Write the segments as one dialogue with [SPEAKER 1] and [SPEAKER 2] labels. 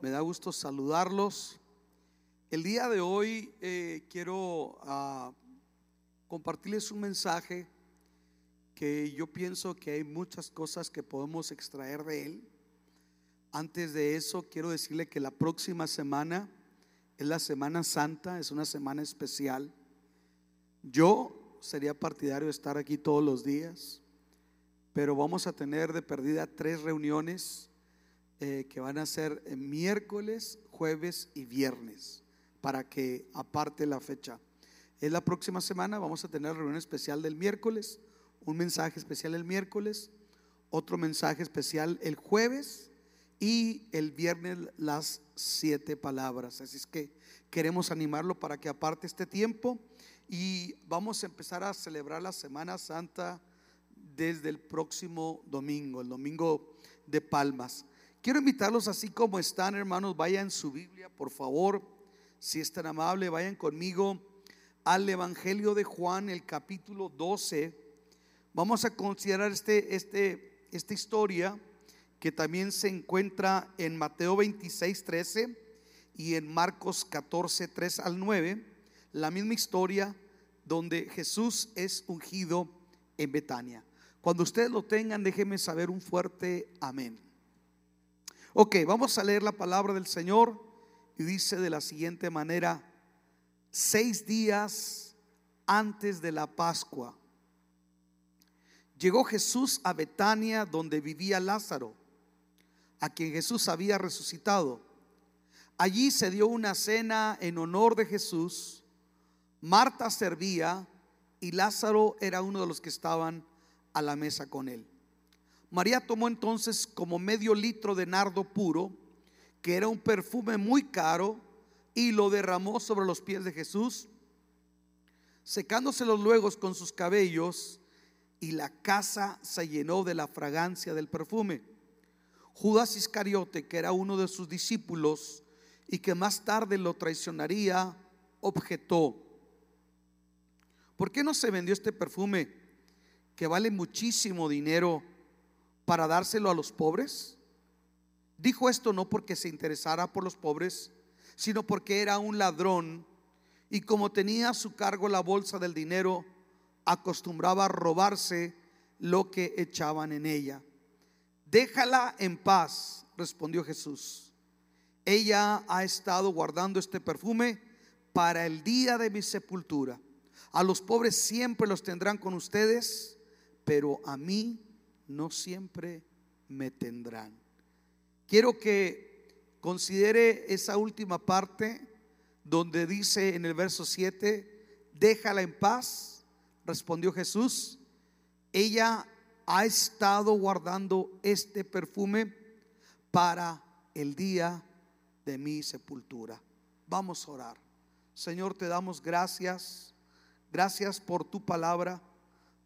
[SPEAKER 1] Me da gusto saludarlos. El día de hoy eh, quiero ah, compartirles un mensaje que yo pienso que hay muchas cosas que podemos extraer de él. Antes de eso, quiero decirle que la próxima semana es la Semana Santa, es una semana especial. Yo sería partidario de estar aquí todos los días, pero vamos a tener de perdida tres reuniones eh, que van a ser miércoles, jueves y viernes, para que aparte la fecha. Es la próxima semana, vamos a tener reunión especial del miércoles, un mensaje especial el miércoles, otro mensaje especial el jueves y el viernes las siete palabras. Así es que queremos animarlo para que aparte este tiempo y vamos a empezar a celebrar la Semana Santa desde el próximo domingo, el domingo de Palmas. Quiero invitarlos así como están, hermanos, vayan su Biblia, por favor, si es tan amable, vayan conmigo al Evangelio de Juan, el capítulo 12. Vamos a considerar este, este, esta historia que también se encuentra en Mateo 26, 13 y en Marcos 14, 3 al 9. La misma historia donde Jesús es ungido en Betania. Cuando ustedes lo tengan, déjenme saber un fuerte amén. Ok, vamos a leer la palabra del Señor y dice de la siguiente manera, seis días antes de la Pascua, llegó Jesús a Betania donde vivía Lázaro, a quien Jesús había resucitado. Allí se dio una cena en honor de Jesús. Marta servía y Lázaro era uno de los que estaban a la mesa con él. María tomó entonces como medio litro de nardo puro, que era un perfume muy caro, y lo derramó sobre los pies de Jesús, secándoselos luego con sus cabellos, y la casa se llenó de la fragancia del perfume. Judas Iscariote, que era uno de sus discípulos y que más tarde lo traicionaría, objetó, ¿por qué no se vendió este perfume que vale muchísimo dinero? Para dárselo a los pobres? Dijo esto no porque se interesara por los pobres, sino porque era un ladrón y como tenía a su cargo la bolsa del dinero, acostumbraba a robarse lo que echaban en ella. Déjala en paz, respondió Jesús. Ella ha estado guardando este perfume para el día de mi sepultura. A los pobres siempre los tendrán con ustedes, pero a mí no siempre me tendrán. Quiero que considere esa última parte donde dice en el verso 7, déjala en paz, respondió Jesús. Ella ha estado guardando este perfume para el día de mi sepultura. Vamos a orar. Señor, te damos gracias. Gracias por tu palabra,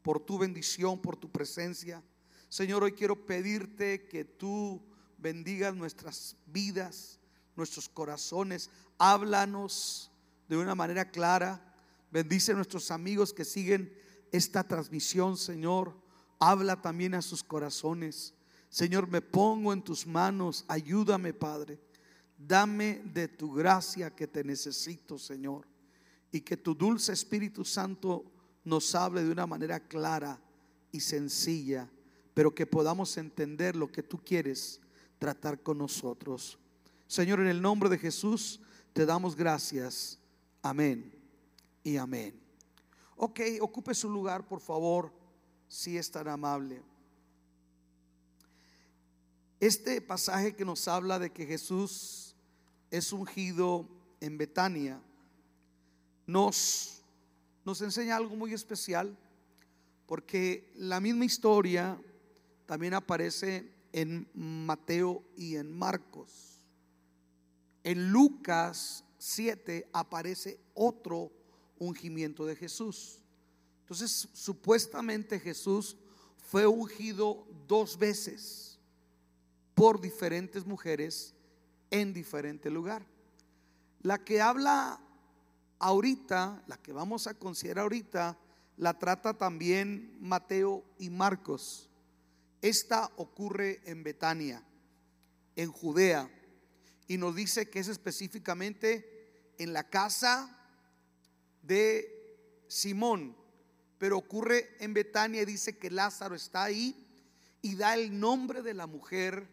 [SPEAKER 1] por tu bendición, por tu presencia. Señor, hoy quiero pedirte que tú bendigas nuestras vidas, nuestros corazones. Háblanos de una manera clara. Bendice a nuestros amigos que siguen esta transmisión, Señor. Habla también a sus corazones. Señor, me pongo en tus manos. Ayúdame, Padre. Dame de tu gracia que te necesito, Señor. Y que tu dulce Espíritu Santo nos hable de una manera clara y sencilla pero que podamos entender lo que tú quieres tratar con nosotros. Señor, en el nombre de Jesús te damos gracias. Amén y amén. Ok, ocupe su lugar, por favor, si es tan amable. Este pasaje que nos habla de que Jesús es ungido en Betania, nos, nos enseña algo muy especial, porque la misma historia también aparece en Mateo y en Marcos. En Lucas 7 aparece otro ungimiento de Jesús. Entonces, supuestamente Jesús fue ungido dos veces por diferentes mujeres en diferente lugar. La que habla ahorita, la que vamos a considerar ahorita, la trata también Mateo y Marcos. Esta ocurre en Betania, en Judea, y nos dice que es específicamente en la casa de Simón, pero ocurre en Betania y dice que Lázaro está ahí y da el nombre de la mujer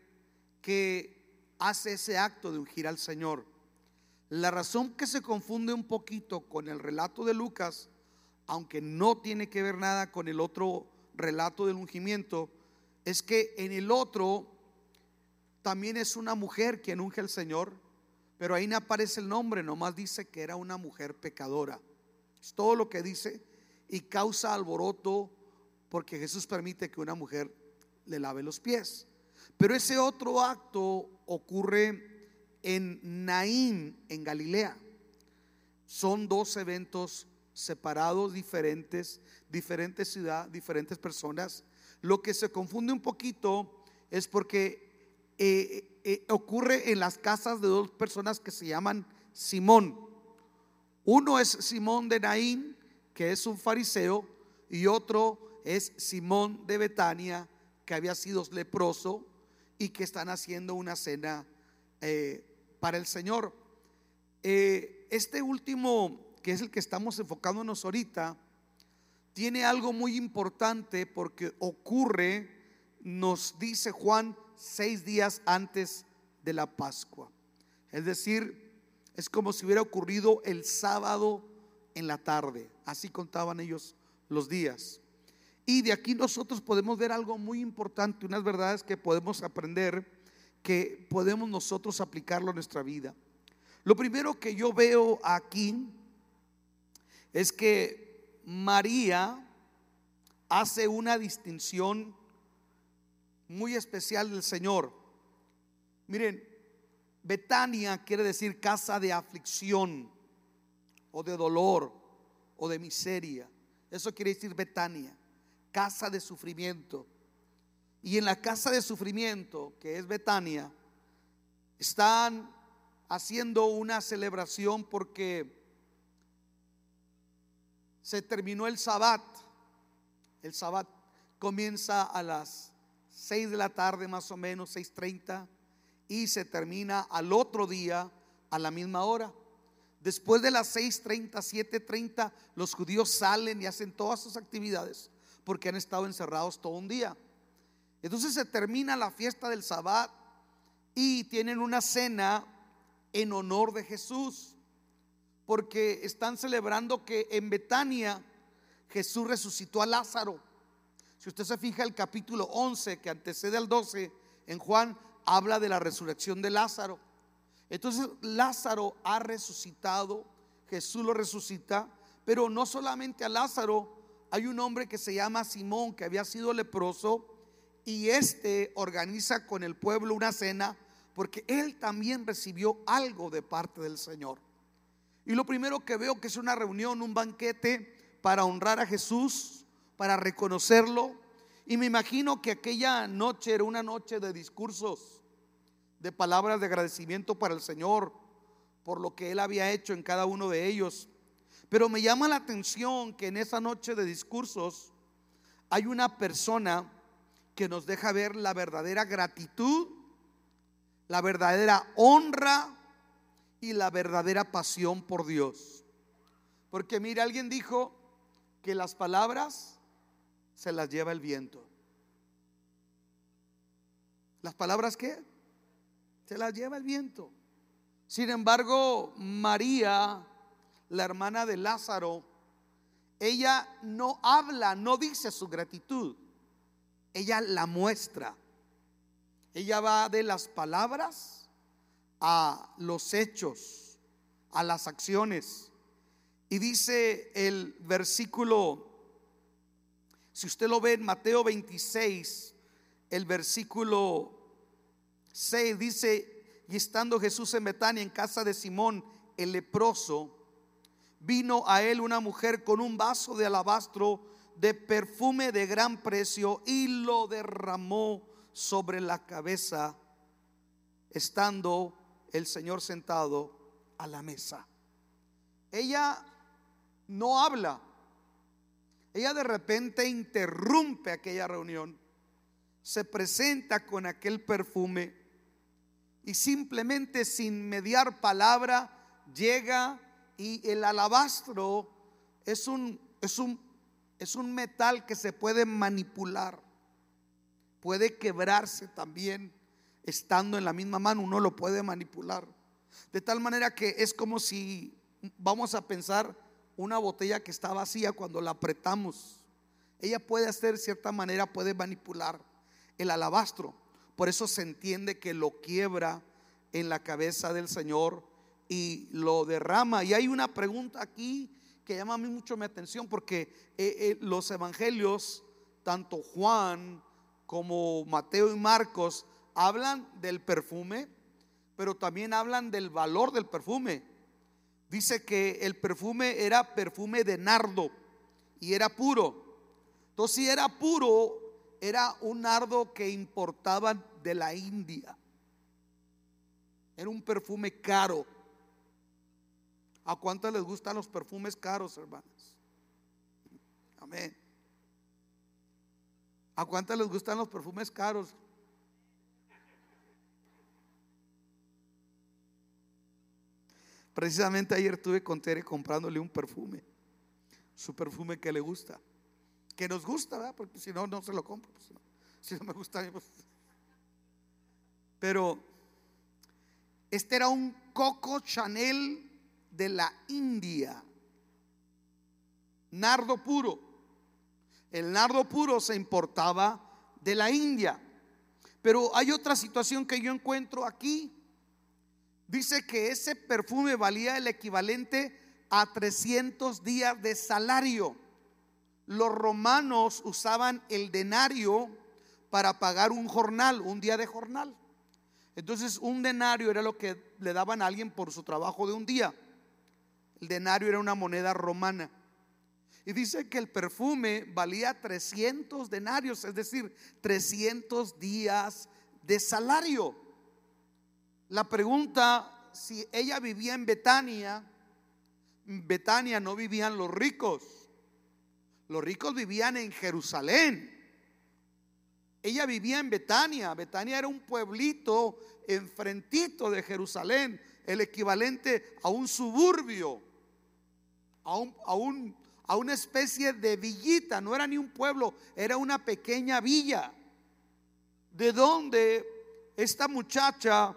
[SPEAKER 1] que hace ese acto de ungir al Señor. La razón que se confunde un poquito con el relato de Lucas, aunque no tiene que ver nada con el otro relato del ungimiento, es que en el otro también es una mujer quien unge al Señor, pero ahí no aparece el nombre, nomás dice que era una mujer pecadora. Es todo lo que dice y causa alboroto porque Jesús permite que una mujer le lave los pies. Pero ese otro acto ocurre en Naín, en Galilea. Son dos eventos separados, diferentes, diferentes ciudades, diferentes personas. Lo que se confunde un poquito es porque eh, eh, ocurre en las casas de dos personas que se llaman Simón. Uno es Simón de Naín, que es un fariseo, y otro es Simón de Betania, que había sido leproso y que están haciendo una cena eh, para el Señor. Eh, este último, que es el que estamos enfocándonos ahorita, tiene algo muy importante porque ocurre, nos dice Juan, seis días antes de la Pascua. Es decir, es como si hubiera ocurrido el sábado en la tarde. Así contaban ellos los días. Y de aquí nosotros podemos ver algo muy importante, unas verdades que podemos aprender, que podemos nosotros aplicarlo a nuestra vida. Lo primero que yo veo aquí es que María hace una distinción muy especial del Señor. Miren, Betania quiere decir casa de aflicción o de dolor o de miseria. Eso quiere decir Betania, casa de sufrimiento. Y en la casa de sufrimiento, que es Betania, están haciendo una celebración porque se terminó el sabbat. El sabbat comienza a las 6 de la tarde más o menos, 6.30 y se termina al otro día a la misma hora. Después de las 6.30, 7.30, los judíos salen y hacen todas sus actividades porque han estado encerrados todo un día. Entonces se termina la fiesta del Sabbat y tienen una cena en honor de Jesús, porque están celebrando que en Betania Jesús resucitó a Lázaro. Si usted se fija el capítulo 11 que antecede al 12 en Juan, habla de la resurrección de Lázaro. Entonces Lázaro ha resucitado, Jesús lo resucita, pero no solamente a Lázaro, hay un hombre que se llama Simón que había sido leproso y este organiza con el pueblo una cena porque él también recibió algo de parte del Señor. Y lo primero que veo que es una reunión, un banquete para honrar a Jesús, para reconocerlo. Y me imagino que aquella noche era una noche de discursos de palabras de agradecimiento para el Señor por lo que Él había hecho en cada uno de ellos. Pero me llama la atención que en esa noche de discursos hay una persona que nos deja ver la verdadera gratitud, la verdadera honra y la verdadera pasión por Dios. Porque mire, alguien dijo que las palabras se las lleva el viento. ¿Las palabras qué? se la lleva el viento. Sin embargo, María, la hermana de Lázaro, ella no habla, no dice su gratitud, ella la muestra. Ella va de las palabras a los hechos, a las acciones. Y dice el versículo, si usted lo ve en Mateo 26, el versículo 6 dice, y estando Jesús en Betania, en casa de Simón, el leproso, vino a él una mujer con un vaso de alabastro de perfume de gran precio y lo derramó sobre la cabeza, estando el Señor sentado a la mesa. Ella no habla. Ella de repente interrumpe aquella reunión, se presenta con aquel perfume y simplemente sin mediar palabra llega y el alabastro es un, es un, es un metal que se puede manipular, puede quebrarse también estando en la misma mano, uno lo puede manipular. De tal manera que es como si vamos a pensar una botella que está vacía cuando la apretamos. Ella puede hacer cierta manera, puede manipular el alabastro. Por eso se entiende que lo quiebra en la cabeza del Señor y lo derrama. Y hay una pregunta aquí que llama mucho mi atención porque eh, eh, los evangelios, tanto Juan como Mateo y Marcos, hablan del perfume, pero también hablan del valor del perfume. Dice que el perfume era perfume de nardo y era puro. Entonces, si era puro, era un nardo que importaban de la India. Era un perfume caro. ¿A cuántos les gustan los perfumes caros, hermanos? Amén. ¿A cuántos les gustan los perfumes caros? Precisamente ayer estuve con Tere comprándole un perfume, su perfume que le gusta, que nos gusta, ¿verdad? Porque si no, no se lo compro. Pues, si no me gusta, pues. pero este era un Coco Chanel de la India, nardo puro. El nardo puro se importaba de la India. Pero hay otra situación que yo encuentro aquí dice que ese perfume valía el equivalente a 300 días de salario. Los romanos usaban el denario para pagar un jornal, un día de jornal. Entonces un denario era lo que le daban a alguien por su trabajo de un día. El denario era una moneda romana. Y dice que el perfume valía 300 denarios, es decir, 300 días de salario. La pregunta, si ella vivía en Betania, Betania no vivían los ricos, los ricos vivían en Jerusalén. Ella vivía en Betania, Betania era un pueblito enfrentito de Jerusalén, el equivalente a un suburbio, a, un, a una especie de villita, no era ni un pueblo, era una pequeña villa, de donde esta muchacha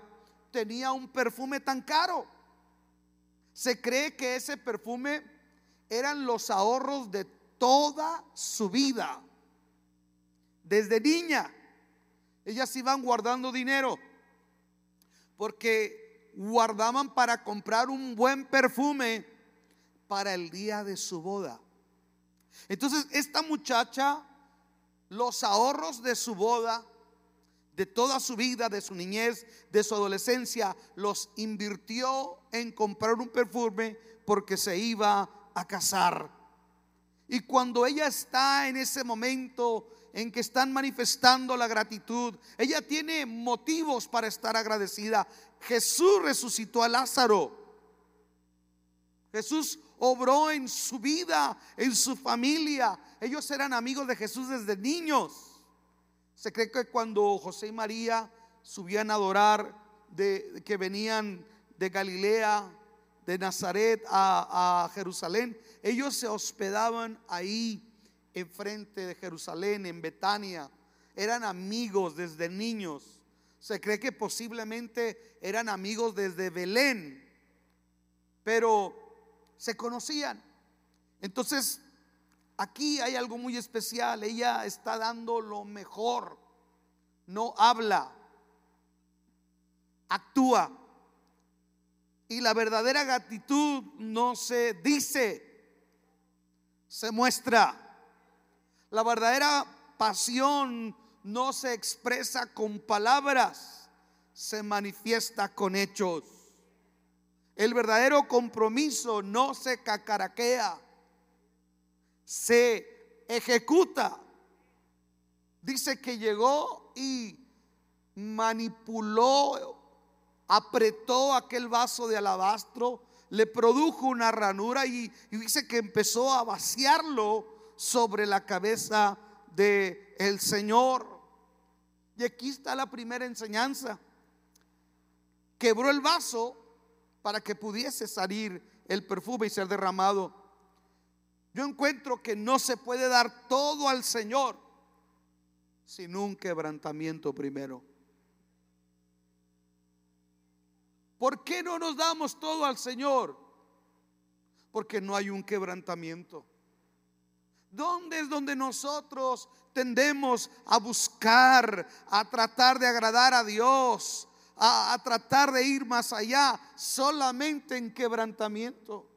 [SPEAKER 1] tenía un perfume tan caro. Se cree que ese perfume eran los ahorros de toda su vida. Desde niña, ellas iban guardando dinero porque guardaban para comprar un buen perfume para el día de su boda. Entonces, esta muchacha, los ahorros de su boda, de toda su vida, de su niñez, de su adolescencia, los invirtió en comprar un perfume porque se iba a casar. Y cuando ella está en ese momento en que están manifestando la gratitud, ella tiene motivos para estar agradecida. Jesús resucitó a Lázaro. Jesús obró en su vida, en su familia. Ellos eran amigos de Jesús desde niños. Se cree que cuando José y María subían a adorar, de, que venían de Galilea, de Nazaret a, a Jerusalén, ellos se hospedaban ahí enfrente de Jerusalén, en Betania. Eran amigos desde niños. Se cree que posiblemente eran amigos desde Belén, pero se conocían. Entonces Aquí hay algo muy especial. Ella está dando lo mejor. No habla, actúa. Y la verdadera gratitud no se dice, se muestra. La verdadera pasión no se expresa con palabras, se manifiesta con hechos. El verdadero compromiso no se cacaraquea se ejecuta. Dice que llegó y manipuló, apretó aquel vaso de alabastro, le produjo una ranura y, dice que empezó a vaciarlo sobre la cabeza de el Señor. Y aquí está la primera enseñanza. quebró el vaso para que pudiese salir el perfume y ser derramado. Yo encuentro que no se puede dar todo al Señor sin un quebrantamiento primero. ¿Por qué no nos damos todo al Señor? Porque no hay un quebrantamiento. ¿Dónde es donde nosotros tendemos a buscar, a tratar de agradar a Dios, a, tratar de ir más allá? Solamente en quebrantamiento.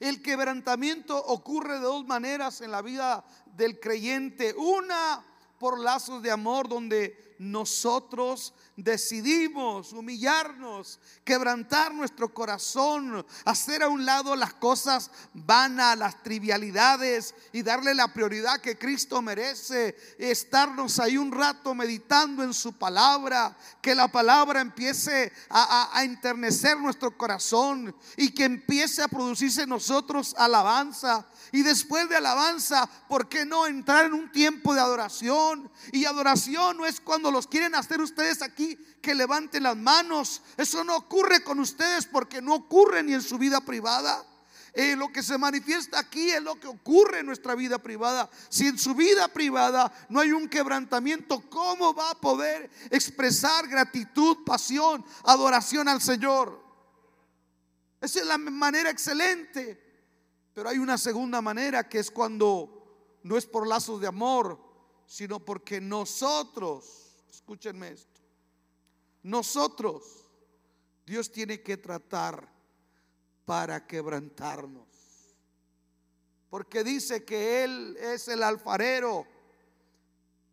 [SPEAKER 1] El quebrantamiento ocurre de dos maneras en la vida del creyente. Una, por lazos de amor donde nosotros decidimos humillarnos, quebrantar nuestro corazón, hacer a un lado las cosas vanas, las trivialidades y darle la prioridad que Cristo merece, estarnos ahí un rato meditando en su palabra, que la palabra empiece a, a, enternecer nuestro corazón y que empiece a producirse en nosotros alabanza. Y después de alabanza, ¿por qué no entrar en un tiempo de adoración? Y adoración no es cuando los quieren hacer ustedes aquí que levanten las manos. Eso no ocurre con ustedes porque no ocurre ni en su vida privada. Eh, lo que se manifiesta aquí es lo que ocurre en nuestra vida privada. Si en su vida privada no hay un quebrantamiento, ¿cómo va a poder expresar gratitud, pasión, adoración al Señor? Esa es la manera excelente. Pero hay una segunda manera que es cuando no es por lazos de amor, sino porque nosotros escúchenme esto, nosotros, Dios tiene que tratar para quebrantarnos. Porque dice que Él es el alfarero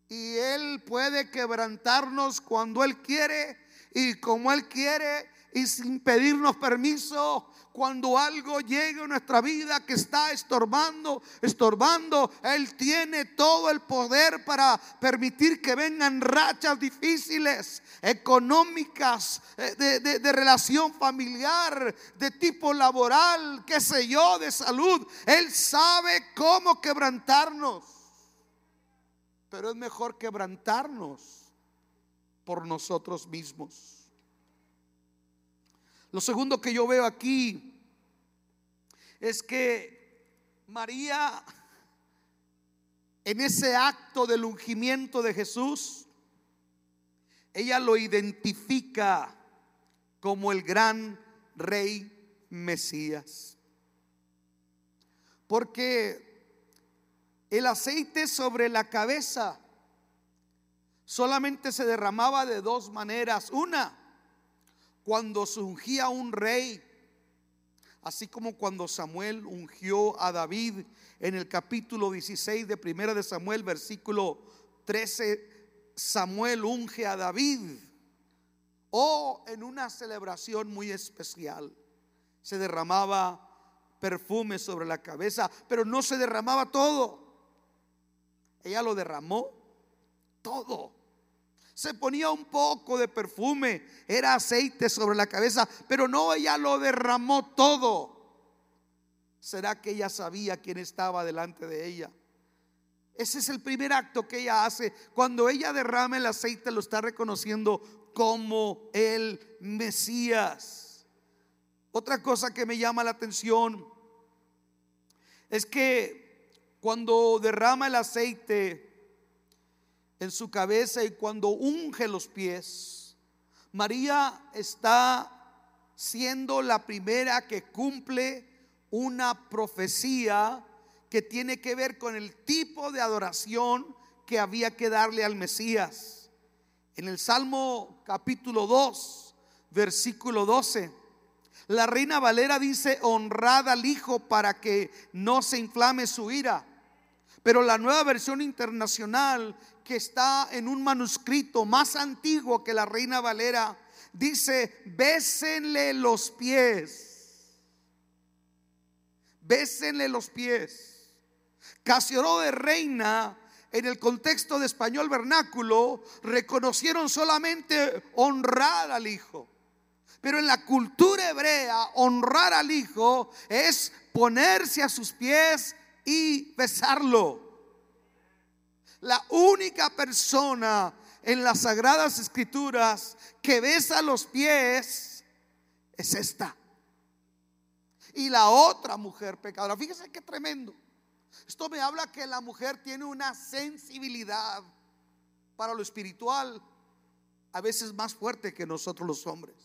[SPEAKER 1] y Él puede quebrantarnos cuando Él quiere y como Él quiere y sin pedirnos permiso cuando algo llegue a nuestra vida que está estorbando, estorbando, Él tiene todo el poder para permitir que vengan rachas difíciles, económicas, eh, de, de relación familiar, de tipo laboral, qué sé yo, de salud. Él sabe cómo quebrantarnos. Pero es mejor quebrantarnos por nosotros mismos. Lo segundo que yo veo aquí es que María, en ese acto del ungimiento de Jesús, ella lo identifica como el gran rey Mesías. Porque el aceite sobre la cabeza solamente se derramaba de dos maneras. Una, cuando se ungía un rey, así como cuando Samuel ungió a David en el capítulo 16 de Primera de Samuel, versículo 13, Samuel unge a David, o en una celebración muy especial, se derramaba perfume sobre la cabeza, pero no se derramaba todo. Ella lo derramó todo se ponía un poco de perfume, era aceite sobre la cabeza, pero no, ella lo derramó todo. ¿Será que ella sabía quién estaba delante de ella? Ese es el primer acto que ella hace. Cuando ella derrama el aceite, lo está reconociendo como el Mesías. Otra cosa que me llama la atención es que cuando derrama el aceite, en su cabeza y cuando unge los pies, María está siendo la primera que cumple una profecía que tiene que ver con el tipo de adoración que había que darle al Mesías. En el Salmo capítulo 2, versículo 12, la reina Valera dice, honrad al Hijo para que no se inflame su ira. Pero la nueva versión internacional que está en un manuscrito más antiguo que la Reina Valera, dice, bésenle los pies. Bésenle los pies. Casiodoro de Reina, en el contexto de español vernáculo, reconocieron solamente honrar al Hijo. Pero en la cultura hebrea, honrar al Hijo es ponerse a sus pies y besarlo. La única persona en las sagradas escrituras que besa los pies es esta. Y la otra mujer pecadora, fíjese qué tremendo. Esto me habla que la mujer tiene una sensibilidad para lo espiritual a veces más fuerte que nosotros los hombres.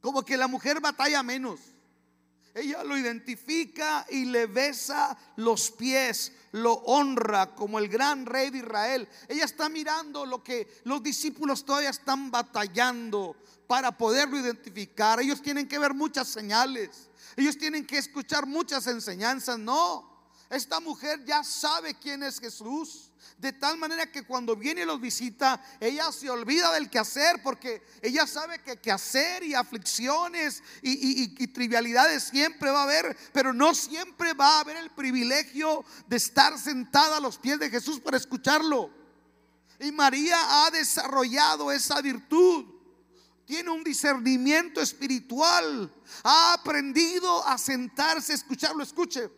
[SPEAKER 1] Como que la mujer batalla menos. Ella lo identifica y le besa los pies, lo honra como el gran rey de Israel. Ella está mirando lo que los discípulos todavía están batallando para poderlo identificar. Ellos tienen que ver muchas señales. Ellos tienen que escuchar muchas enseñanzas. No, esta mujer ya sabe quién es Jesús. De tal manera que cuando viene y los visita, ella se olvida del quehacer porque ella sabe que quehacer y aflicciones y, y, trivialidades siempre va a haber, pero no siempre va a haber el privilegio de estar sentada a los pies de Jesús para escucharlo. Y María ha desarrollado esa virtud tiene un discernimiento espiritual, ha aprendido a sentarse, a escucharlo. Escuche,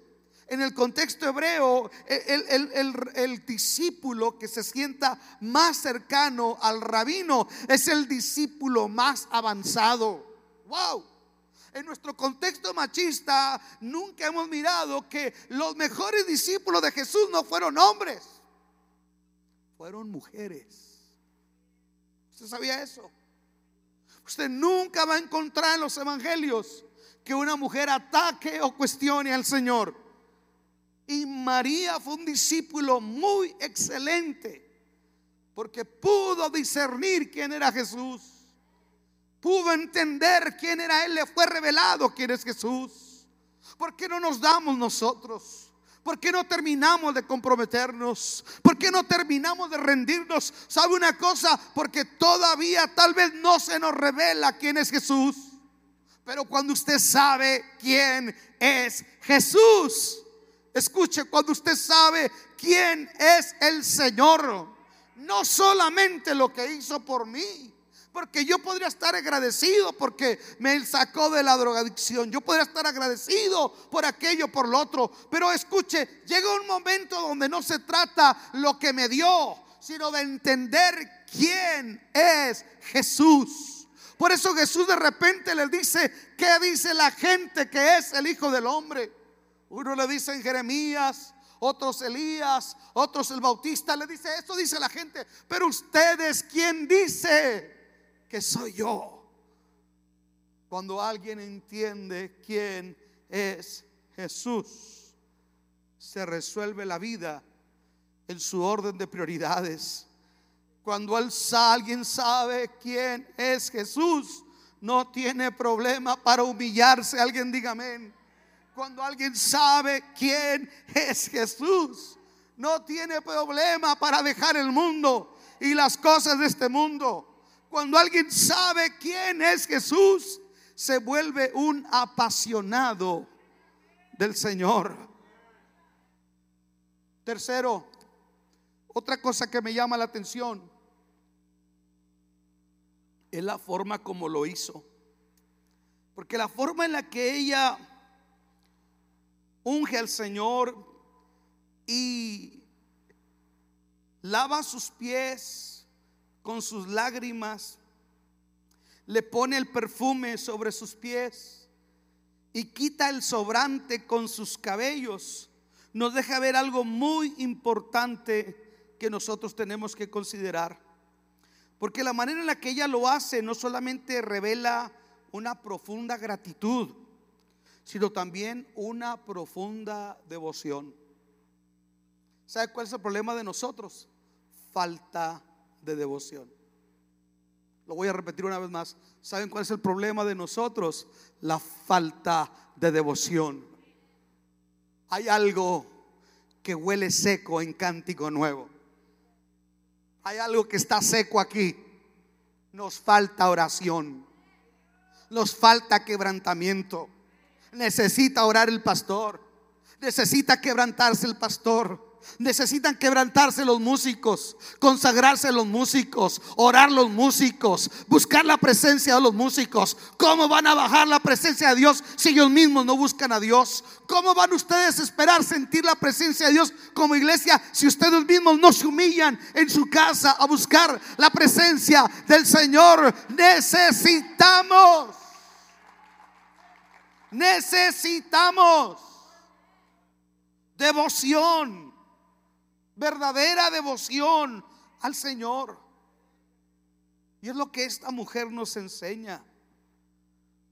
[SPEAKER 1] en el contexto hebreo, el, discípulo que se sienta más cercano al rabino es el discípulo más avanzado. ¡Wow! En nuestro contexto machista, nunca hemos mirado que los mejores discípulos de Jesús no fueron hombres, fueron mujeres. ¿Usted sabía eso? Usted nunca va a encontrar en los evangelios que una mujer ataque o cuestione al Señor. Y María fue un discípulo muy excelente porque pudo discernir quién era Jesús. Pudo entender quién era Él, le fue revelado quién es Jesús. ¿Por qué no nos damos nosotros? ¿Por qué no terminamos de comprometernos? ¿Por qué no terminamos de rendirnos? ¿Sabe una cosa? Porque todavía tal vez no se nos revela quién es Jesús. Pero cuando usted sabe quién es Jesús, escuche, cuando usted sabe quién es el Señor, no solamente lo que hizo por mí, porque yo podría estar agradecido porque me sacó de la drogadicción. Yo podría estar agradecido por aquello, por lo otro. Pero escuche, llega un momento donde no se trata lo que me dio, sino de entender quién es Jesús. Por eso Jesús de repente le dice, ¿qué dice la gente que es el Hijo del Hombre? Uno le dice en Jeremías, otros Elías, otros el Bautista, le dice, esto dice la gente, pero ustedes, ¿quién dice? que soy yo. Cuando alguien entiende quién es Jesús, se resuelve la vida en su orden de prioridades. Cuando alguien sabe quién es Jesús, no tiene problema para humillarse. Alguien diga amén. Cuando alguien sabe quién es Jesús, no tiene problema para dejar el mundo y las cosas de este mundo cuando alguien sabe quién es Jesús, se vuelve un apasionado del Señor. Tercero, otra cosa que me llama la atención es la forma como lo hizo. Porque la forma en la que ella unge al Señor y lava sus pies, con sus lágrimas, le pone el perfume sobre sus pies y quita el sobrante con sus cabellos, nos deja ver algo muy importante que nosotros tenemos que considerar. Porque la manera en la que ella lo hace no solamente revela una profunda gratitud, sino también una profunda devoción. ¿Sabe cuál es el problema de nosotros? Falta de devoción. Lo voy a repetir una vez más. ¿Saben cuál es el problema de nosotros? La falta de devoción. Hay algo que huele seco en cántico nuevo. Hay algo que está seco aquí. Nos falta oración. Nos falta quebrantamiento. Necesita orar el pastor. Necesita quebrantarse el pastor. Necesitan quebrantarse los músicos, consagrarse los músicos, orar los músicos, buscar la presencia de los músicos. ¿Cómo van a bajar la presencia de Dios si ellos mismos no buscan a Dios? ¿Cómo van ustedes a esperar sentir la presencia de Dios como iglesia si ustedes mismos no se humillan en su casa a buscar la presencia del Señor? Necesitamos. Necesitamos devoción verdadera devoción al Señor. Y es lo que esta mujer nos enseña.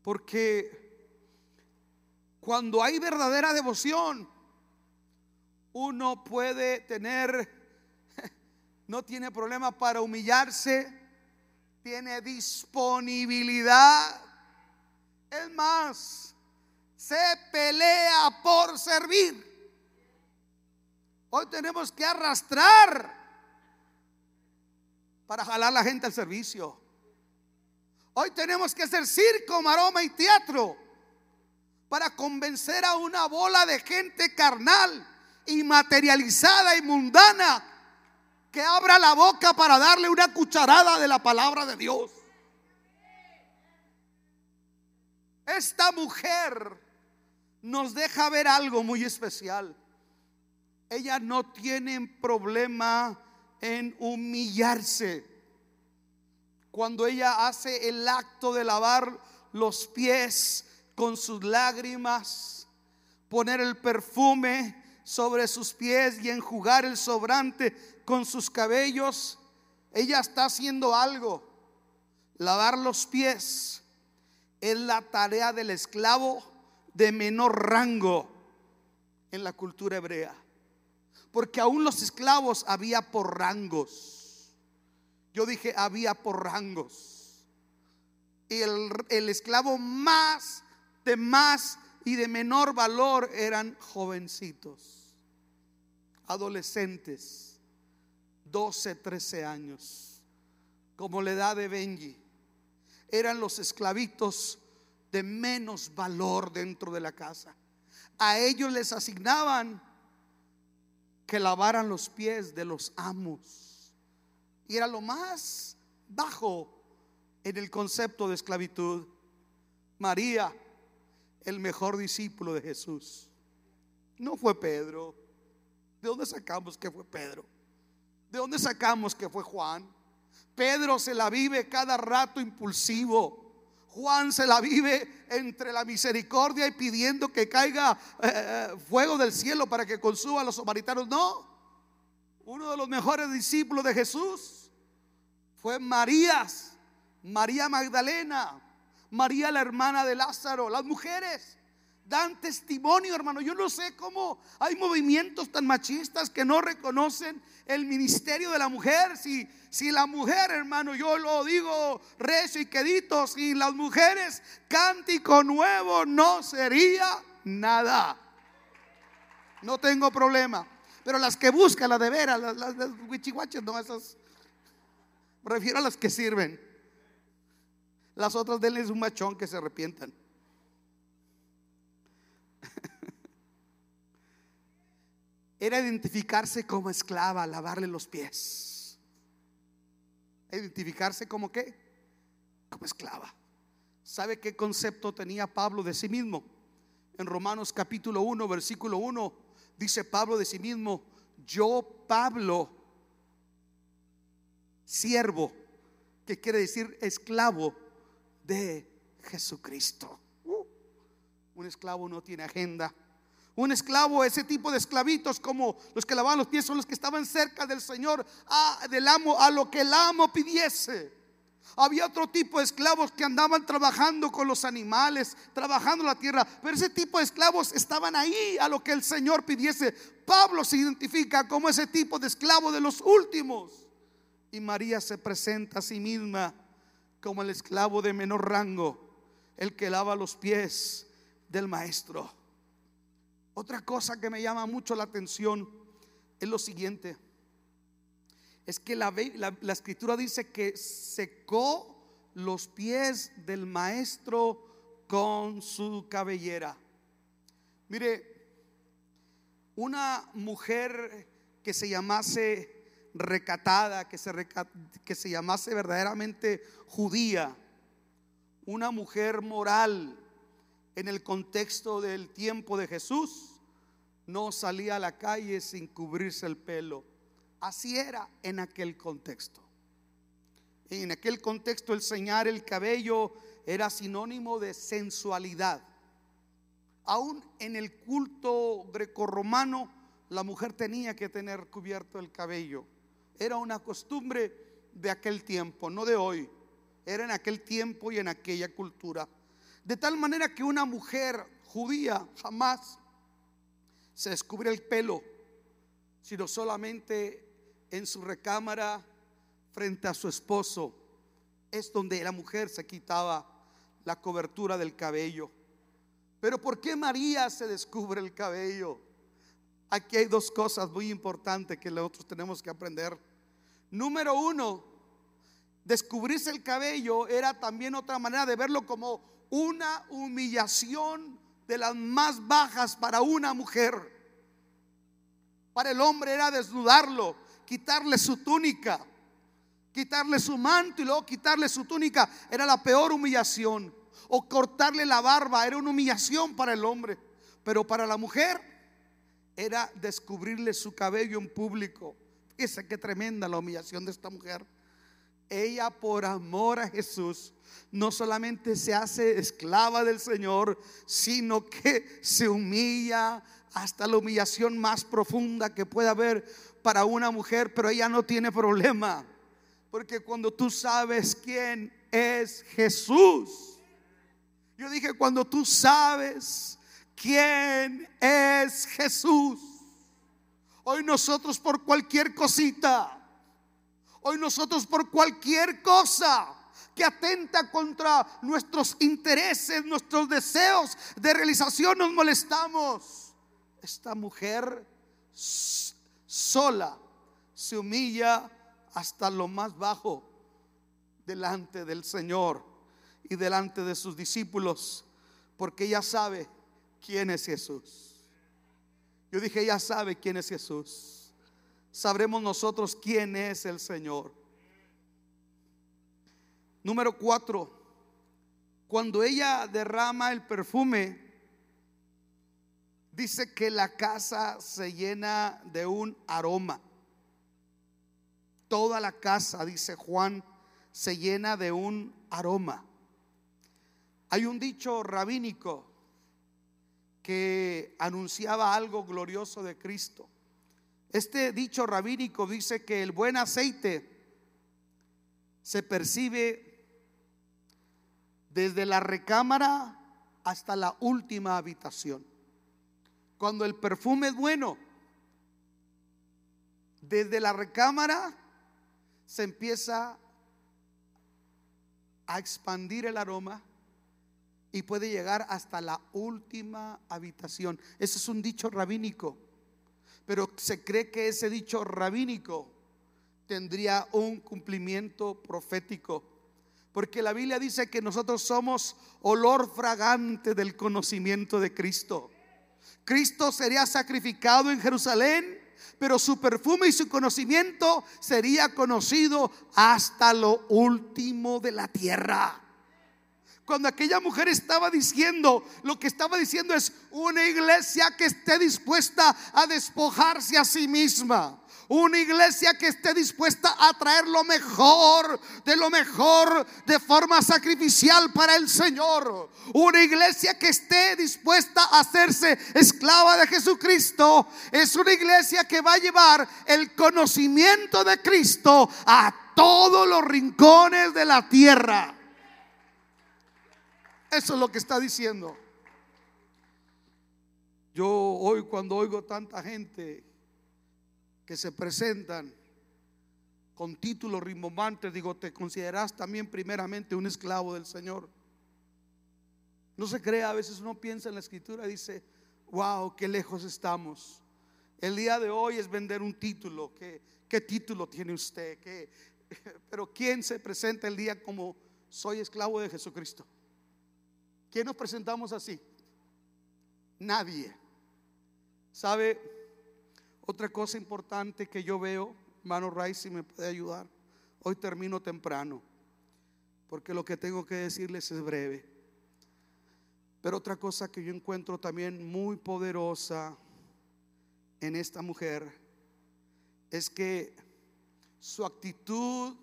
[SPEAKER 1] Porque cuando hay verdadera devoción, uno puede tener, no tiene problema para humillarse, tiene disponibilidad. Es más, se pelea por servir. Hoy tenemos que arrastrar para jalar la gente al servicio. Hoy tenemos que hacer circo, maroma y teatro para convencer a una bola de gente carnal y materializada y mundana que abra la boca para darle una cucharada de la palabra de Dios. Esta mujer nos deja ver algo muy especial ella no tiene problema en humillarse. Cuando ella hace el acto de lavar los pies con sus lágrimas, poner el perfume sobre sus pies y enjugar el sobrante con sus cabellos, ella está haciendo algo. Lavar los pies es la tarea del esclavo de menor rango en la cultura hebrea porque aún los esclavos había por rangos. Yo dije, había por rangos. Y el, el esclavo más, de más y de menor valor eran jovencitos, adolescentes, 12, 13 años, como la edad de Benji. Eran los esclavitos de menos valor dentro de la casa. A ellos les asignaban que lavaran los pies de los amos. Y era lo más bajo en el concepto de esclavitud. María, el mejor discípulo de Jesús. No fue Pedro. ¿De dónde sacamos que fue Pedro? ¿De dónde sacamos que fue Juan? Pedro se la vive cada rato impulsivo. Juan se la vive entre la misericordia y pidiendo que caiga eh, eh, fuego del cielo para que consuma a los samaritanos. No, uno de los mejores discípulos de Jesús fue Marías, María Magdalena, María la hermana de Lázaro, las mujeres dan testimonio, hermano. Yo no sé cómo hay movimientos tan machistas que no reconocen el ministerio de la mujer. Si, si la mujer, hermano, yo lo digo recio y quedito, si las mujeres cántico nuevo no sería nada. No tengo problema. Pero las que buscan, la de veras, las, las, no esas. Refiero a las que sirven. Las otras denles un machón que se arrepientan. Era identificarse como esclava, lavarle los pies. Identificarse como qué? Como esclava. ¿Sabe qué concepto tenía Pablo de sí mismo? En Romanos capítulo 1, versículo 1, dice Pablo de sí mismo, yo Pablo, siervo, que quiere decir esclavo de Jesucristo. Un esclavo no tiene agenda un esclavo, ese tipo de esclavitos como los que lavaban los pies son los que estaban cerca del Señor, a, del amo, a lo que el amo pidiese. Había otro tipo de esclavos que andaban trabajando con los animales, trabajando la tierra, pero ese tipo de esclavos estaban ahí a lo que el Señor pidiese. Pablo se identifica como ese tipo de esclavo de los últimos. Y María se presenta a sí misma como el esclavo de menor rango, el que lava los pies del maestro. Otra cosa que me llama mucho la atención es lo siguiente. Es que la, escritura dice que secó los pies del maestro con su cabellera. Mire, una mujer que se llamase recatada, que se, que se llamase verdaderamente judía, una mujer moral en el contexto del tiempo de Jesús, no salía a la calle sin cubrirse el pelo. Así era en aquel contexto. En aquel contexto el señar el cabello era sinónimo de sensualidad. Aún en el culto grecorromano la mujer tenía que tener cubierto el cabello. Era una costumbre de aquel tiempo, no de hoy. Era en aquel tiempo y en aquella cultura. De tal manera que una mujer judía jamás se descubre el pelo, sino solamente en su recámara frente a su esposo. Es donde la mujer se quitaba la cobertura del cabello. Pero ¿por qué María se descubre el cabello? Aquí hay dos cosas muy importantes que nosotros tenemos que aprender. Número uno, descubrirse el cabello era también otra manera de verlo como una humillación de las más bajas para una mujer. Para el hombre era desnudarlo, quitarle su túnica, quitarle su manto y luego quitarle su túnica. Era la peor humillación. O cortarle la barba era una humillación para el hombre. Pero para la mujer era descubrirle su cabello en público. Fíjese qué tremenda la humillación de esta mujer. Ella por amor a Jesús no solamente se hace esclava del Señor, sino que se humilla hasta la humillación más profunda que pueda haber para una mujer, pero ella no tiene problema. Porque cuando tú sabes quién es Jesús, yo dije, cuando tú sabes quién es Jesús, hoy nosotros por cualquier cosita, hoy nosotros por cualquier cosa, que atenta contra nuestros intereses, nuestros deseos de realización, nos molestamos. Esta mujer sola se humilla hasta lo más bajo delante del Señor y delante de sus discípulos, porque ella sabe quién es Jesús. Yo dije, ella sabe quién es Jesús. Sabremos nosotros quién es el Señor. Número cuatro, cuando ella derrama el perfume, dice que la casa se llena de un aroma. Toda la casa, dice Juan, se llena de un aroma. Hay un dicho rabínico que anunciaba algo glorioso de Cristo. Este dicho rabínico dice que el buen aceite se percibe desde la recámara hasta la última habitación. Cuando el perfume es bueno, desde la recámara se empieza a expandir el aroma y puede llegar hasta la última habitación. Ese es un dicho rabínico, pero se cree que ese dicho rabínico tendría un cumplimiento profético porque la Biblia dice que nosotros somos olor fragante del conocimiento de Cristo. Cristo sería sacrificado en Jerusalén, pero su perfume y su conocimiento sería conocido hasta lo último de la tierra. Cuando aquella mujer estaba diciendo, lo que estaba diciendo es una iglesia que esté dispuesta a despojarse a sí misma una iglesia que esté dispuesta a traer lo mejor de lo mejor de forma sacrificial para el Señor. Una iglesia que esté dispuesta a hacerse esclava de Jesucristo. Es una iglesia que va a llevar el conocimiento de Cristo a todos los rincones de la tierra. Eso es lo que está diciendo. Yo hoy cuando oigo tanta gente que se presentan con títulos rimbombantes, digo, te consideras también primeramente un esclavo del Señor. No se crea, a veces uno piensa en la escritura y dice, wow, qué lejos estamos. El día de hoy es vender un título. ¿Qué, título tiene usted? Pero ¿quién se presenta el día como soy esclavo de Jesucristo? ¿Quién nos presentamos así? Nadie. ¿Sabe? Otra cosa importante que yo veo, hermano Ray, si me puede ayudar. Hoy termino temprano, porque lo que tengo que decirles es breve. Pero otra cosa que yo encuentro también muy poderosa en esta mujer es que su actitud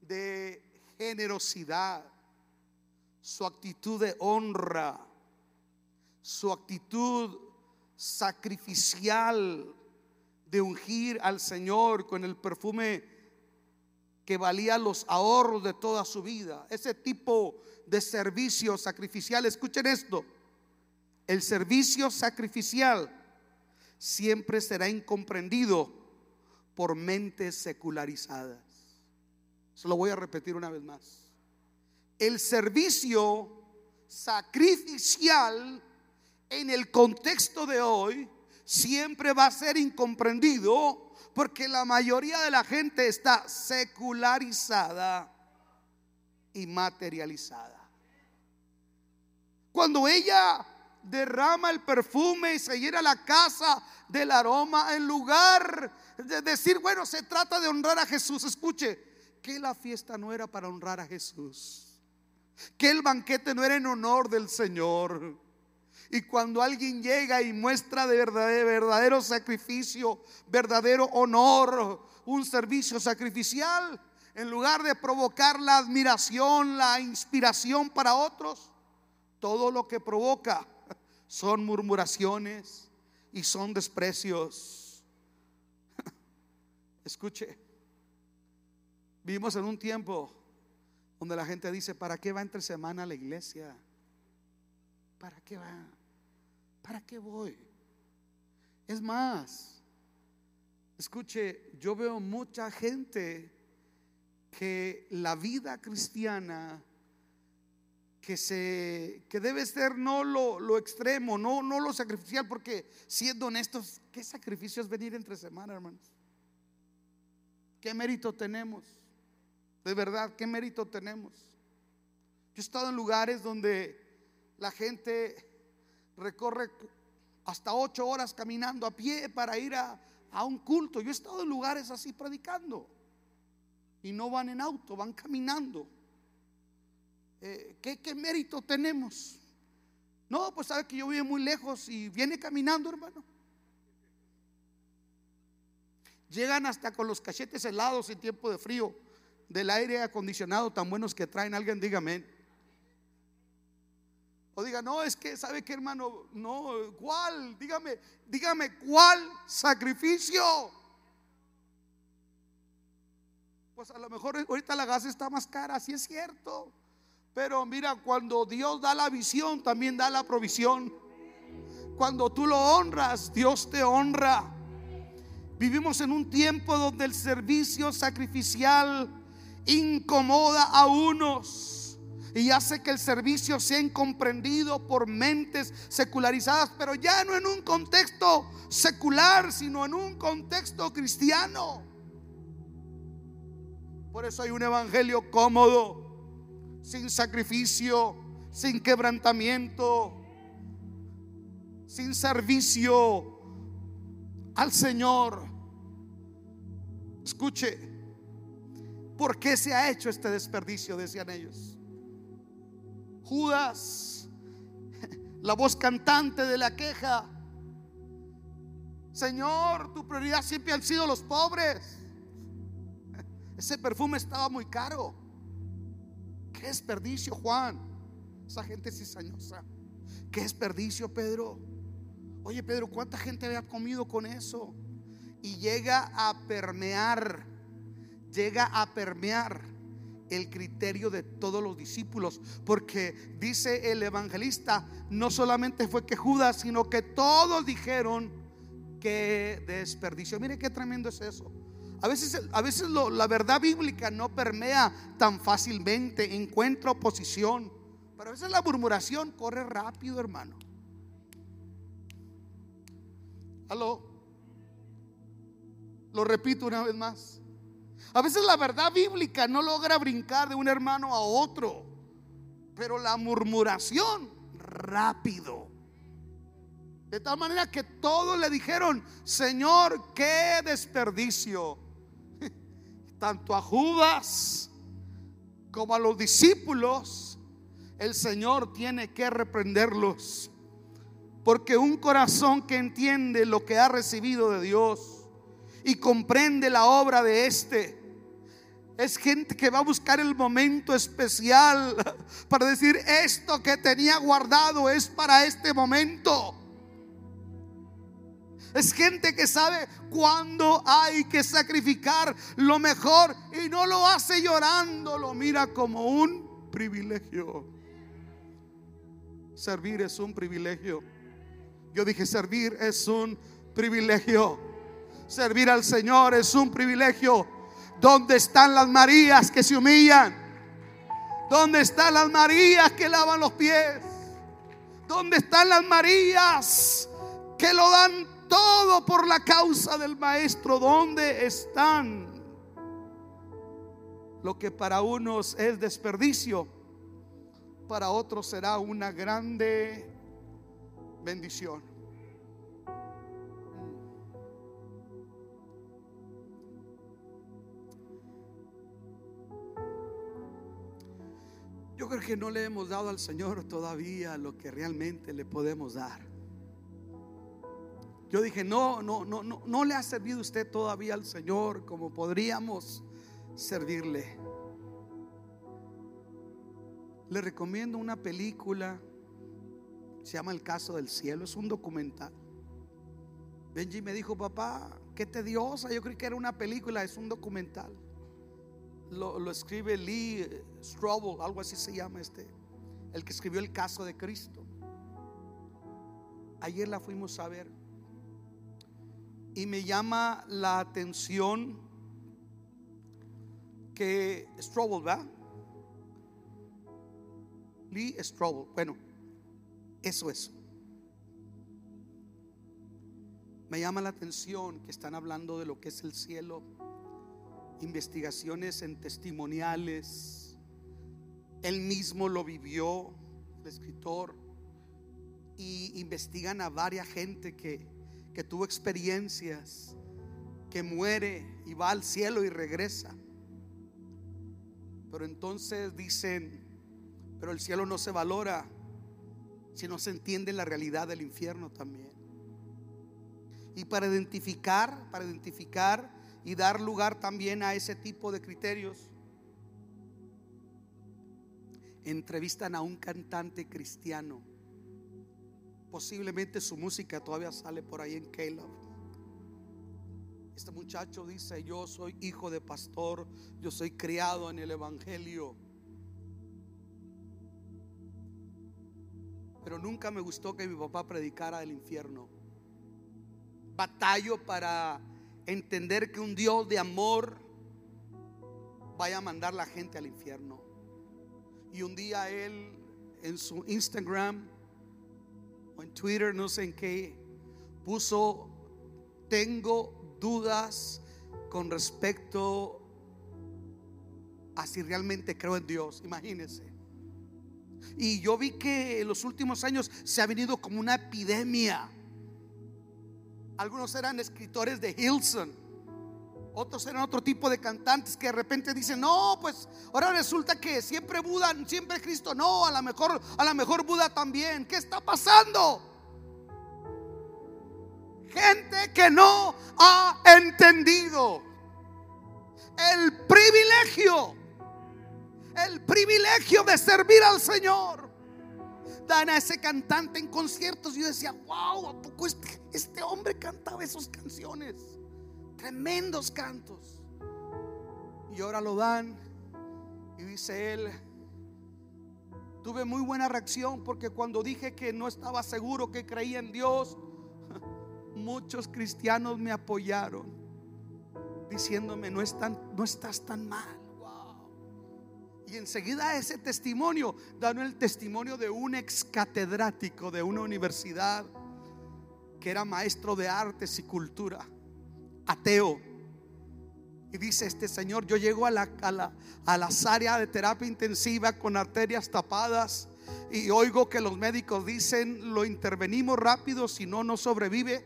[SPEAKER 1] de generosidad, su actitud de honra, su actitud sacrificial de ungir al Señor con el perfume que valía los ahorros de toda su vida. Ese tipo de servicio sacrificial, escuchen esto, el servicio sacrificial siempre será incomprendido por mentes secularizadas. Se lo voy a repetir una vez más. El servicio sacrificial en el contexto de hoy siempre va a ser incomprendido porque la mayoría de la gente está secularizada y materializada. Cuando ella derrama el perfume y se llena la casa del aroma, en lugar de decir, bueno, se trata de honrar a Jesús, escuche, que la fiesta no era para honrar a Jesús, que el banquete no era en honor del Señor. Y cuando alguien llega y muestra de verdadero, verdadero sacrificio, verdadero honor, un servicio sacrificial, en lugar de provocar la admiración, la inspiración para otros, todo lo que provoca son murmuraciones y son desprecios. Escuche, vivimos en un tiempo donde la gente dice, ¿para qué va entre semana a la iglesia? ¿Para qué va? ¿Para qué voy? Es más, escuche, yo veo mucha gente que la vida cristiana que se que debe ser no lo, lo, extremo, no, no lo sacrificial, porque siendo honestos, ¿qué sacrificio es venir entre semana, hermanos? ¿Qué mérito tenemos? De verdad, ¿qué mérito tenemos? Yo he estado en lugares donde la gente recorre hasta ocho horas caminando a pie para ir a, un culto. Yo he estado en lugares así predicando y no van en auto, van caminando. Eh, ¿qué, mérito tenemos? No, pues sabe que yo vivo muy lejos y viene caminando, hermano. Llegan hasta con los cachetes helados en tiempo de frío, del aire acondicionado tan buenos que traen. Alguien dígame. O diga, no, es que, ¿sabe qué hermano? No, ¿cuál? Dígame, dígame, ¿cuál sacrificio? Pues a lo mejor ahorita la gas está más cara, sí es cierto. Pero mira, cuando Dios da la visión, también da la provisión. Cuando tú lo honras, Dios te honra. Vivimos en un tiempo donde el servicio sacrificial incomoda a unos y hace que el servicio sea incomprendido por mentes secularizadas, pero ya no en un contexto secular, sino en un contexto cristiano. Por eso hay un evangelio cómodo, sin sacrificio, sin quebrantamiento, sin servicio al Señor. Escuche, ¿por qué se ha hecho este desperdicio? Decían ellos. Judas, la voz cantante de la queja. Señor, tu prioridad siempre han sido los pobres. Ese perfume estaba muy caro. Qué desperdicio, Juan. Esa gente es cizañosa. Qué desperdicio, Pedro. Oye, Pedro, ¿cuánta gente había comido con eso? Y llega a permear, llega a permear el criterio de todos los discípulos, porque dice el evangelista, no solamente fue que Judas, sino que todos dijeron que desperdicio. Mire qué tremendo es eso. A veces, a veces la verdad bíblica no permea tan fácilmente, encuentra oposición, pero a veces la murmuración corre rápido, hermano. Aló. Lo repito una vez más. A veces la verdad bíblica no logra brincar de un hermano a otro, pero la murmuración rápido. De tal manera que todos le dijeron, Señor, qué desperdicio. Tanto a Judas como a los discípulos, el Señor tiene que reprenderlos. Porque un corazón que entiende lo que ha recibido de Dios y comprende la obra de éste, es gente que va a buscar el momento especial para decir, esto que tenía guardado es para este momento. Es gente que sabe cuándo hay que sacrificar lo mejor y no lo hace llorando, lo mira como un privilegio. Servir es un privilegio. Yo dije, servir es un privilegio. Servir al Señor es un privilegio. ¿Dónde están las Marías que se humillan? ¿Dónde están las Marías que lavan los pies? ¿Dónde están las Marías que lo dan todo por la causa del Maestro? ¿Dónde están? Lo que para unos es desperdicio, para otros será una grande bendición. Yo creo que no le hemos dado al Señor todavía lo que realmente le podemos dar. Yo dije, no, no, no, no, no le ha servido usted todavía al Señor como podríamos servirle. Le recomiendo una película se llama El caso del cielo, es un documental. Benji me dijo, papá, qué tediosa, yo creí que era una película, es un documental. Lo, escribe Lee Strobel, algo así se llama este, el que escribió el caso de Cristo. Ayer la fuimos a ver y me llama la atención que Strobel, ¿va? Lee Strobel, bueno, eso es. Me llama la atención que están hablando de lo que es el cielo, investigaciones en testimoniales. Él mismo lo vivió, el escritor, y investigan a varias gente que, que tuvo experiencias, que muere y va al cielo y regresa. Pero entonces dicen, pero el cielo no se valora si no se entiende la realidad del infierno también. Y para identificar, para identificar y dar lugar también a ese tipo de criterios, entrevistan a un cantante cristiano. Posiblemente su música todavía sale por ahí en Caleb. Este muchacho dice, yo soy hijo de pastor, yo soy criado en el Evangelio. pero nunca me gustó que mi papá predicara del infierno. Batallo para entender que un Dios de amor vaya a mandar la gente al infierno. Y un día él en su Instagram o en Twitter, no sé en qué, puso, tengo dudas con respecto a si realmente creo en Dios. Imagínense. Y yo vi que en los últimos años se ha venido como una epidemia. Algunos eran escritores de Hilson. Otros eran otro tipo de cantantes que de repente dicen, no, pues ahora resulta que siempre Buda, siempre Cristo, no, a lo mejor, a lo mejor Buda también. ¿Qué está pasando? Gente que no ha entendido el privilegio el privilegio de servir al Señor. Dan a ese cantante en conciertos. Y yo decía, wow, ¿a poco este, este hombre cantaba esas canciones? Tremendos cantos. Y ahora lo dan. Y dice él, tuve muy buena reacción porque cuando dije que no estaba seguro que creía en Dios, muchos cristianos me apoyaron diciéndome, no, no estás tan mal. Y enseguida ese testimonio, dan el testimonio de un ex catedrático de una universidad que era maestro de artes y cultura, ateo. Y dice este señor, yo llego a, la, a, a las áreas de terapia intensiva con arterias tapadas y oigo que los médicos dicen, lo intervenimos rápido, si no, no sobrevive,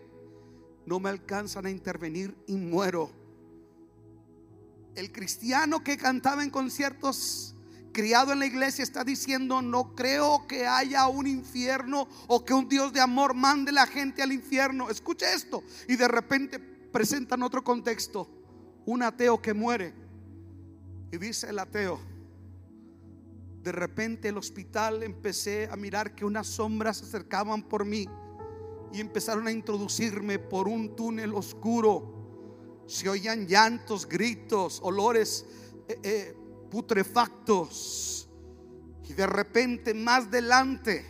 [SPEAKER 1] no me alcanzan a intervenir y muero. El cristiano que cantaba en conciertos criado en la iglesia está diciendo, no creo que haya un infierno o que un Dios de amor mande la gente al infierno. Escuche esto. Y de repente presentan otro contexto. Un ateo que muere. Y dice el ateo, de repente el hospital empecé a mirar que unas sombras se acercaban por mí y empezaron a introducirme por un túnel oscuro. Se oían llantos, gritos, olores eh, eh, putrefactos. Y de repente más delante,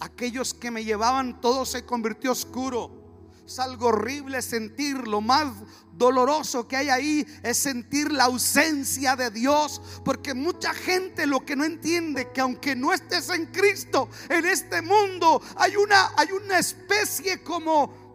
[SPEAKER 1] aquellos que me llevaban, todo se convirtió oscuro. Es algo horrible sentir. Lo más doloroso que hay ahí es sentir la ausencia de Dios. Porque mucha gente lo que no entiende que aunque no estés en Cristo, en este mundo hay una, hay una especie como...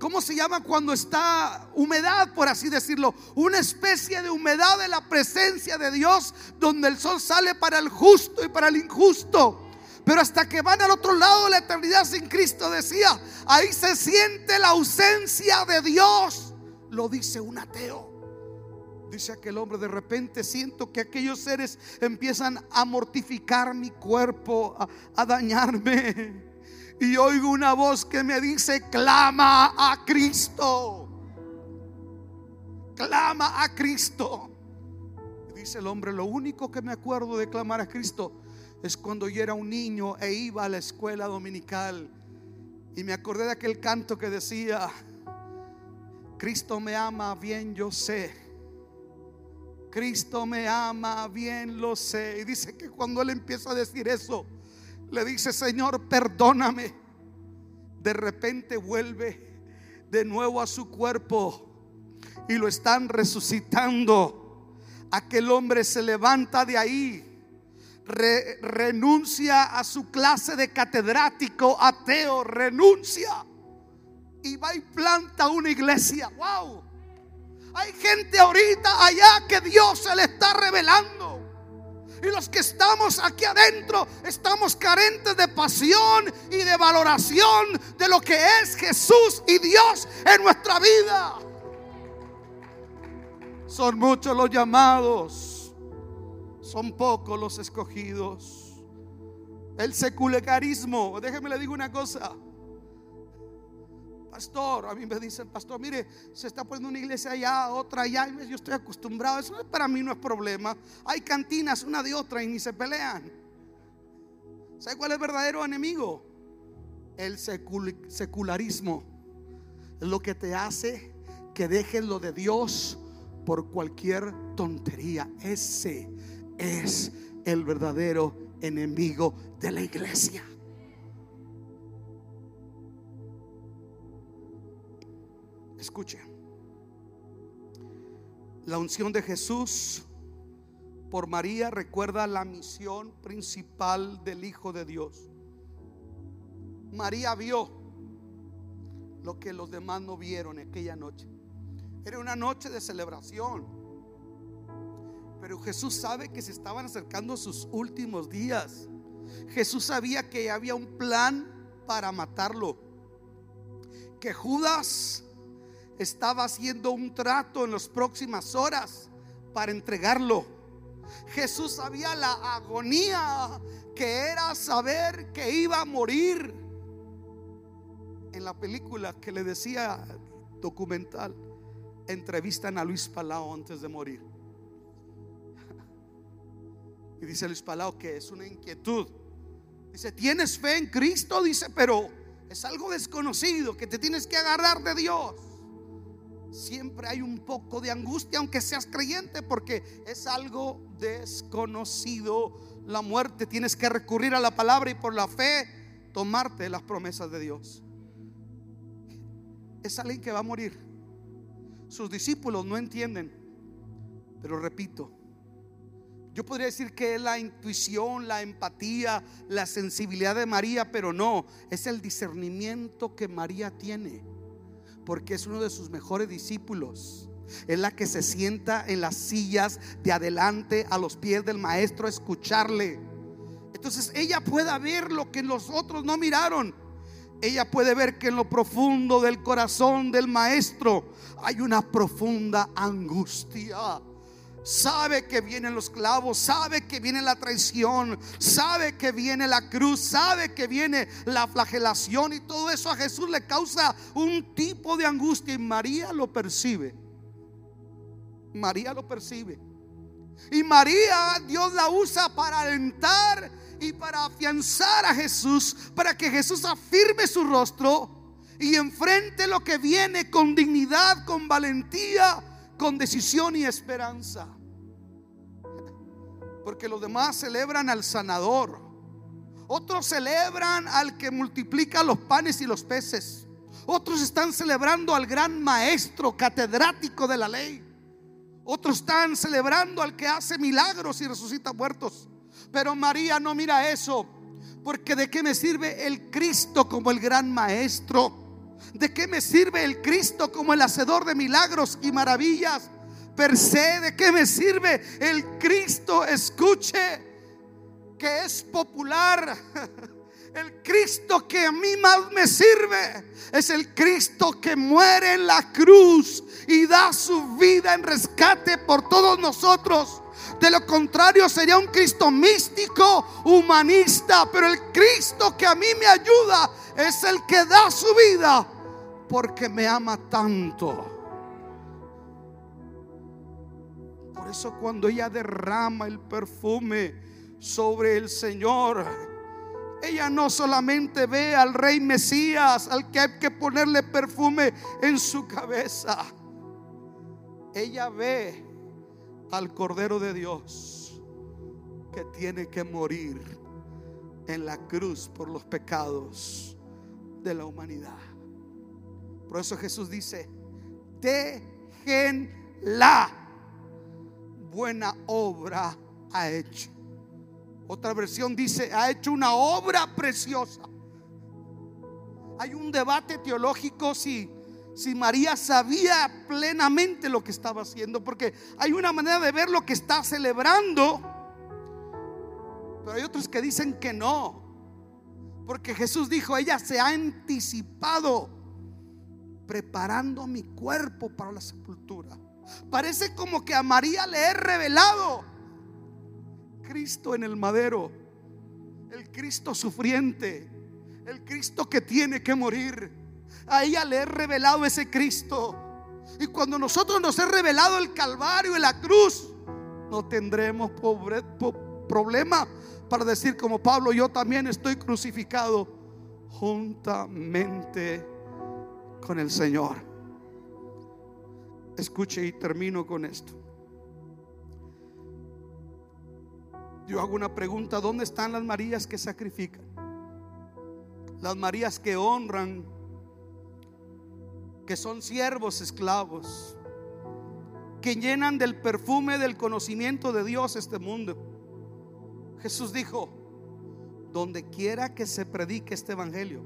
[SPEAKER 1] ¿Cómo se llama cuando está humedad, por así decirlo? Una especie de humedad de la presencia de Dios, donde el sol sale para el justo y para el injusto. Pero hasta que van al otro lado de la eternidad sin Cristo, decía, ahí se siente la ausencia de Dios. Lo dice un ateo. Dice aquel hombre, de repente siento que aquellos seres empiezan a mortificar mi cuerpo, a, dañarme. Y oigo una voz que me dice, clama a Cristo. Clama a Cristo. dice el hombre, lo único que me acuerdo de clamar a Cristo es cuando yo era un niño e iba a la escuela dominical y me acordé de aquel canto que decía, Cristo me ama, bien yo sé. Cristo me ama, bien lo sé. Y dice que cuando él empieza a decir eso, le dice, Señor, perdóname. De repente vuelve de nuevo a su cuerpo y lo están resucitando. Aquel hombre se levanta de ahí renuncia a su clase de catedrático ateo, renuncia y va y planta una iglesia. Wow. Hay gente ahorita allá que Dios se le está revelando. Y los que estamos aquí adentro estamos carentes de pasión y de valoración de lo que es Jesús y Dios en nuestra vida. Son muchos los llamados son pocos los escogidos. El secularismo, déjeme le digo una cosa. Pastor, a mí me dice el pastor, mire, se está poniendo una iglesia allá, otra allá, yo estoy acostumbrado, eso para mí no es problema. Hay cantinas una de otra y ni se pelean. ¿Sabe cuál es el verdadero enemigo? El secularismo. Lo que te hace que dejes lo de Dios por cualquier tontería. Ese es el verdadero enemigo de la iglesia. Escuche. La unción de Jesús por María recuerda la misión principal del Hijo de Dios. María vio lo que los demás no vieron aquella noche. Era una noche de celebración pero Jesús sabe que se estaban acercando sus últimos días. Jesús sabía que había un plan para matarlo. Que Judas estaba haciendo un trato en las próximas horas para entregarlo. Jesús sabía la agonía que era saber que iba a morir. En la película que le decía documental, entrevistan a Luis Palau antes de morir. Y dice Luis Palau que es una inquietud. Dice, ¿tienes fe en Cristo? Dice, pero es algo desconocido que te tienes que agarrar de Dios. Siempre hay un poco de angustia, aunque seas creyente, porque es algo desconocido. La muerte tienes que recurrir a la palabra y por la fe tomarte las promesas de Dios. Es alguien que va a morir. Sus discípulos no entienden, pero repito, yo podría decir que es la intuición, la empatía, la sensibilidad de María, pero no, es el discernimiento que María tiene, porque es uno de sus mejores discípulos. Es la que se sienta en las sillas de adelante a los pies del maestro a escucharle. Entonces ella puede ver lo que los otros no miraron. Ella puede ver que en lo profundo del corazón del maestro hay una profunda angustia. Sabe que vienen los clavos, sabe que viene la traición, sabe que viene la cruz, sabe que viene la flagelación y todo eso a Jesús le causa un tipo de angustia y María lo percibe. María lo percibe. Y María Dios la usa para alentar y para afianzar a Jesús, para que Jesús afirme su rostro y enfrente lo que viene con dignidad, con valentía, con decisión y esperanza. Porque los demás celebran al sanador. Otros celebran al que multiplica los panes y los peces. Otros están celebrando al gran maestro catedrático de la ley. Otros están celebrando al que hace milagros y resucita muertos. Pero María no mira eso. Porque de qué me sirve el Cristo como el gran maestro. ¿De qué me sirve el Cristo como el hacedor de milagros y maravillas? Per se, ¿de qué me sirve el Cristo? Escuche, que es popular. El Cristo que a mí más me sirve es el Cristo que muere en la cruz y da su vida en rescate por todos nosotros. De lo contrario sería un Cristo místico, humanista, pero el Cristo que a mí me ayuda es el que da su vida porque me ama tanto. Por eso cuando ella derrama el perfume sobre el Señor, ella no solamente ve al rey Mesías, al que hay que ponerle perfume en su cabeza. Ella ve al Cordero de Dios que tiene que morir en la cruz por los pecados de la humanidad. Por eso Jesús dice, la buena obra ha hecho. Otra versión dice, ha hecho una obra preciosa. Hay un debate teológico si, si María sabía plenamente lo que estaba haciendo, porque hay una manera de ver lo que está celebrando, pero hay otros que dicen que no, porque Jesús dijo, ella se ha anticipado preparando mi cuerpo para la sepultura. Parece como que a María le he revelado Cristo en el madero, el Cristo sufriente, el Cristo que tiene que morir. A ella le he revelado ese Cristo. Y cuando nosotros nos he revelado el Calvario y la cruz, no tendremos pobre, problema para decir como Pablo, yo también estoy crucificado juntamente con el Señor. Escuche y termino con esto. Yo hago una pregunta, ¿dónde están las Marías que sacrifican? Las Marías que honran, que son siervos esclavos, que llenan del perfume del conocimiento de Dios este mundo. Jesús dijo, donde quiera que se predique este evangelio,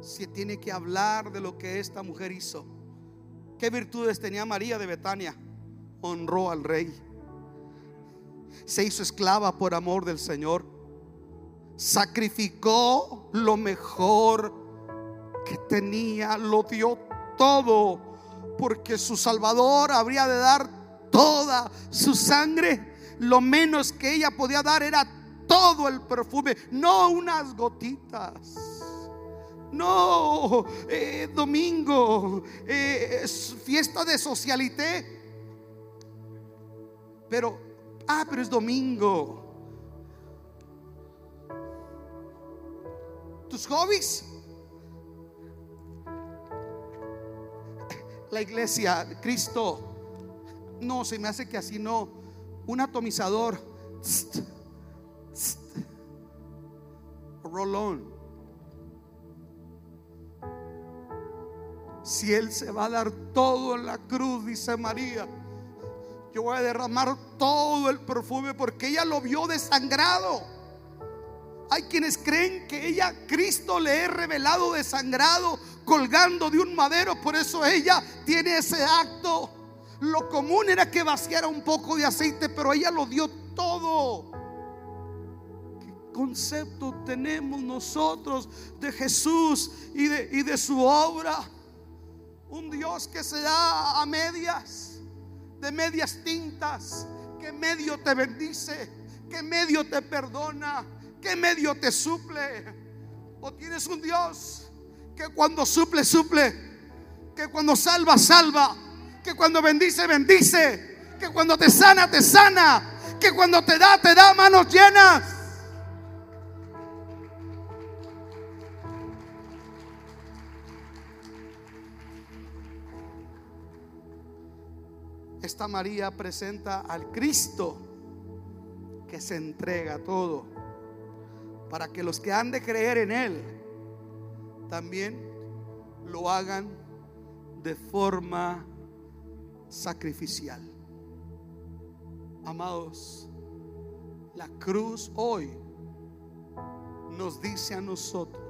[SPEAKER 1] se tiene que hablar de lo que esta mujer hizo. ¿Qué virtudes tenía María de Betania? Honró al rey se hizo esclava por amor del Señor. Sacrificó lo mejor que tenía, lo dio todo, porque su Salvador habría de dar toda su sangre. Lo menos que ella podía dar era todo el perfume, no unas gotitas. No, eh, domingo, eh, fiesta de socialité. Pero Ah, pero es domingo. ¿Tus hobbies? La iglesia, Cristo. No, se me hace que así no. Un atomizador. Rolón. Si Él se va a dar todo en la cruz, dice María yo voy a derramar todo el perfume porque ella lo vio desangrado. Hay quienes creen que ella, Cristo le he revelado desangrado, colgando de un madero, por eso ella tiene ese acto. Lo común era que vaciara un poco de aceite, pero ella lo dio todo. Qué concepto tenemos nosotros de Jesús y de, y de su obra? Un Dios que se da a medias, de medias tintas, que medio te bendice, que medio te perdona, que medio te suple. O tienes un Dios que cuando suple, suple, que cuando salva, salva, que cuando bendice, bendice, que cuando te sana, te sana, que cuando te da, te da manos llenas. Esta María presenta al Cristo que se entrega todo para que los que han de creer en Él también lo hagan de forma sacrificial. Amados, la cruz hoy nos dice a nosotros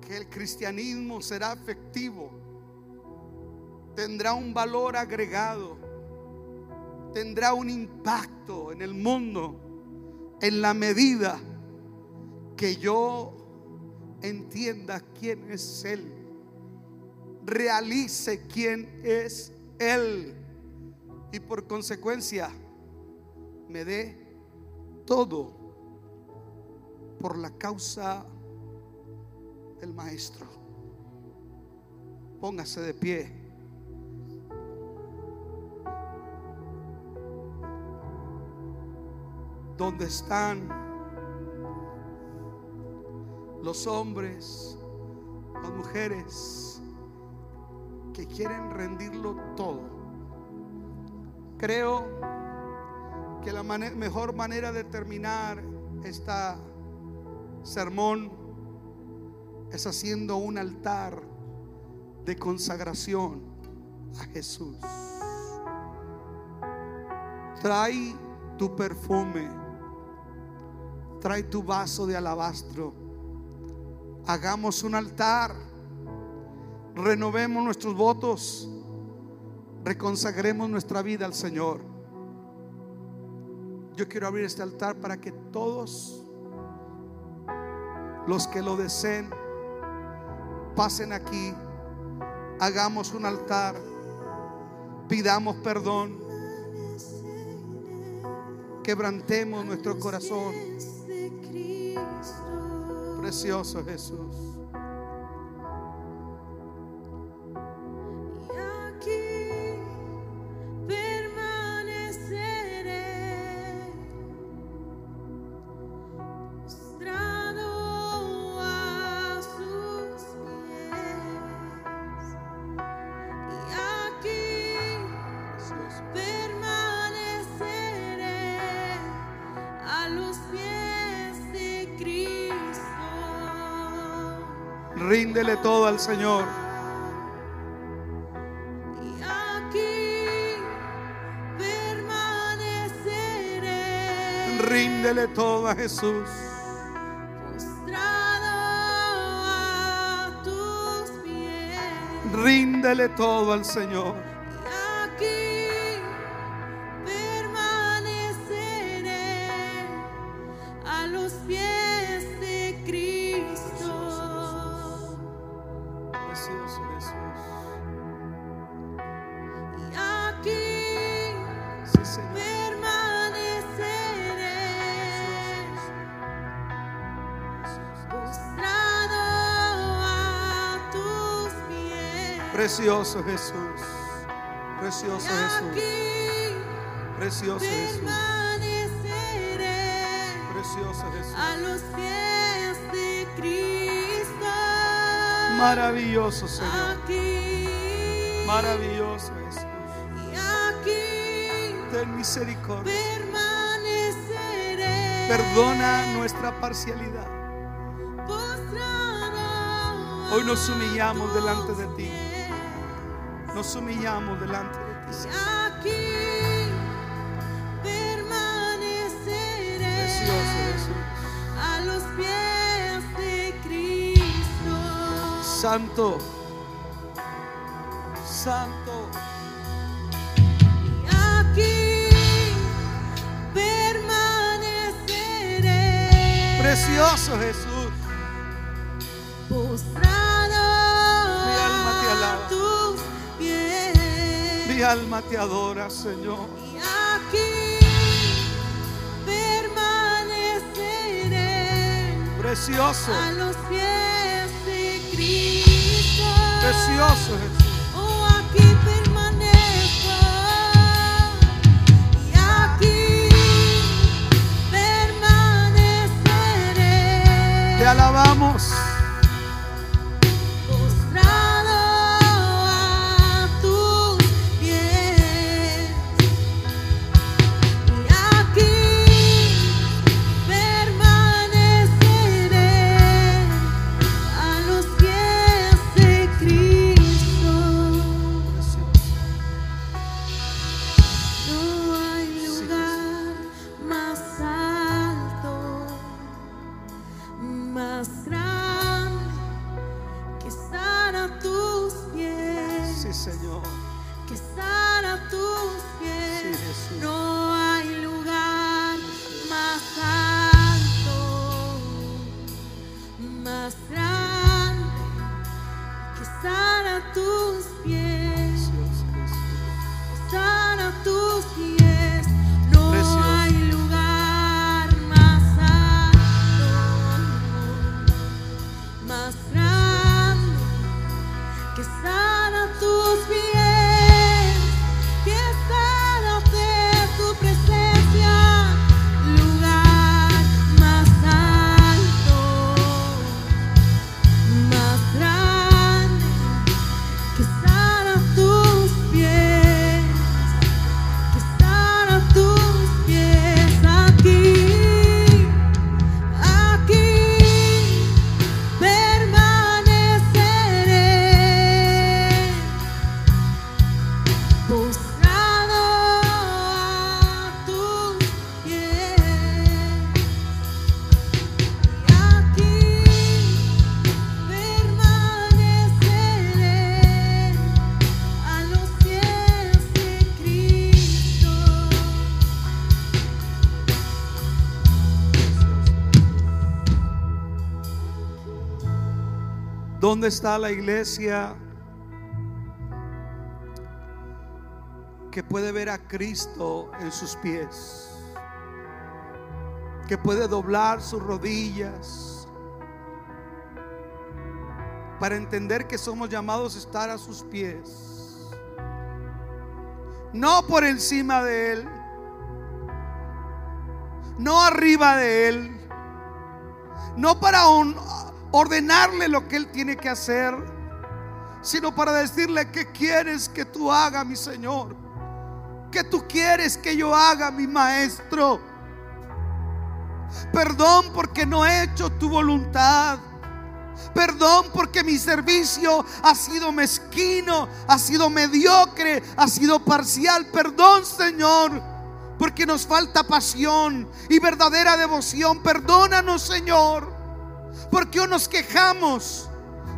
[SPEAKER 1] que el cristianismo será efectivo tendrá un valor agregado, tendrá un impacto en el mundo en la medida que yo entienda quién es Él, realice quién es Él y por consecuencia me dé todo por la causa del Maestro. Póngase de pie. donde están los hombres, las mujeres que quieren rendirlo todo. Creo que la mejor manera de terminar esta sermón es haciendo un altar de consagración a Jesús. Trae tu perfume trae tu vaso de alabastro. Hagamos un altar. Renovemos nuestros votos. Reconsagremos nuestra vida al Señor. Yo quiero abrir este altar para que todos los que lo deseen pasen aquí. Hagamos un altar. Pidamos perdón. Quebrantemos nuestro corazón. Precioso Jesús. Al Señor.
[SPEAKER 2] Y aquí permaneceré
[SPEAKER 1] Ríndele todo a Jesús.
[SPEAKER 2] postrado a tus pies.
[SPEAKER 1] Ríndele todo al Señor. Precioso Jesús. Precioso Jesús. Precioso Jesús. Precioso
[SPEAKER 2] a
[SPEAKER 1] Jesús.
[SPEAKER 2] los pies de Cristo.
[SPEAKER 1] Maravilloso Señor. Maravilloso Jesús.
[SPEAKER 2] y aquí
[SPEAKER 1] Ten misericordia.
[SPEAKER 2] permaneceré.
[SPEAKER 1] Perdona nuestra parcialidad. Hoy nos
[SPEAKER 2] a
[SPEAKER 1] humillamos delante de ti. Nos humillamos delante de ti.
[SPEAKER 2] Aquí permaneceré
[SPEAKER 1] Precioso Jesús.
[SPEAKER 2] a los pies de Cristo.
[SPEAKER 1] Santo. Santo.
[SPEAKER 2] Aquí permaneceré
[SPEAKER 1] Precioso Jesús.
[SPEAKER 2] postrado
[SPEAKER 1] alma te adora, Señor.
[SPEAKER 2] Y aquí permaneceré
[SPEAKER 1] Precioso,
[SPEAKER 2] a los pies de Cristo.
[SPEAKER 1] precioso Jesús.
[SPEAKER 2] Oh, aquí permanezco y aquí permaneceré.
[SPEAKER 1] Te alabamos. ¿Dónde está la iglesia que puede ver a Cristo en sus pies? Que puede doblar sus rodillas para entender que somos llamados a estar a sus pies. No por encima de Él, no arriba de Él, no para un- ordenarle lo que Él tiene que hacer, sino para decirle que quieres que tú haga, mi Señor, que tú quieres que yo haga, mi Maestro. Perdón porque no he hecho tu voluntad. Perdón porque mi servicio ha sido mezquino, ha sido mediocre, ha sido parcial. Perdón, Señor, porque nos falta pasión y verdadera devoción. Perdónanos, Señor, porque hoy nos quejamos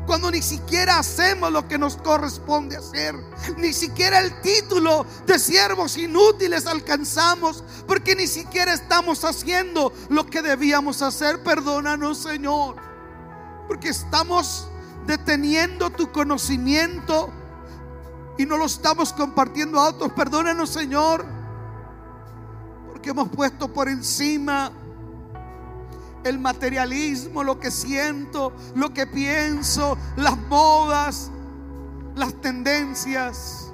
[SPEAKER 1] cuando ni siquiera hacemos lo que nos corresponde hacer. Ni siquiera el título de siervos inútiles alcanzamos, porque ni siquiera estamos haciendo lo que debíamos hacer. Perdónanos, Señor porque estamos deteniendo tu conocimiento y no lo estamos compartiendo a otros. Perdónanos, Señor, porque hemos puesto por encima el materialismo, lo que siento, lo que pienso, las modas, las tendencias.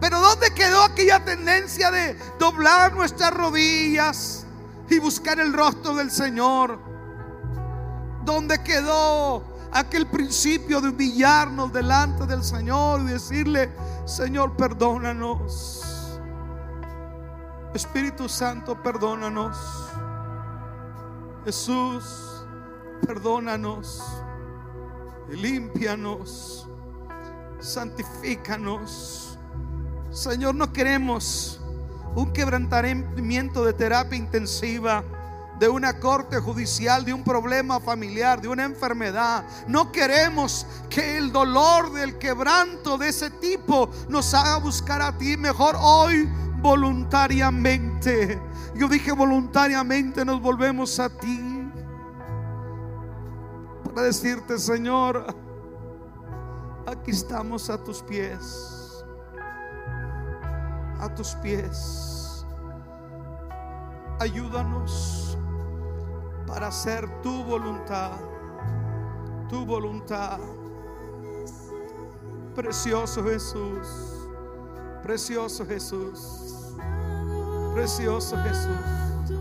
[SPEAKER 1] Pero ¿dónde quedó aquella tendencia de doblar nuestras rodillas y buscar el rostro del Señor? ¿Dónde quedó aquel principio de humillarnos delante del Señor y decirle, Señor, perdónanos? Espíritu Santo, perdónanos. Jesús, perdónanos. Límpianos. Santifícanos. Señor, no queremos un quebrantamiento de terapia intensiva de una corte judicial, de un problema familiar, de una enfermedad. No queremos que el dolor del quebranto de ese tipo nos haga buscar a ti. Mejor hoy voluntariamente. Yo dije voluntariamente nos volvemos a ti. para decirte, Señor, aquí estamos a tus pies, a tus pies. Ayúdanos para hacer tu voluntad, tu voluntad. Precioso Jesús, precioso Jesús, precioso Jesús,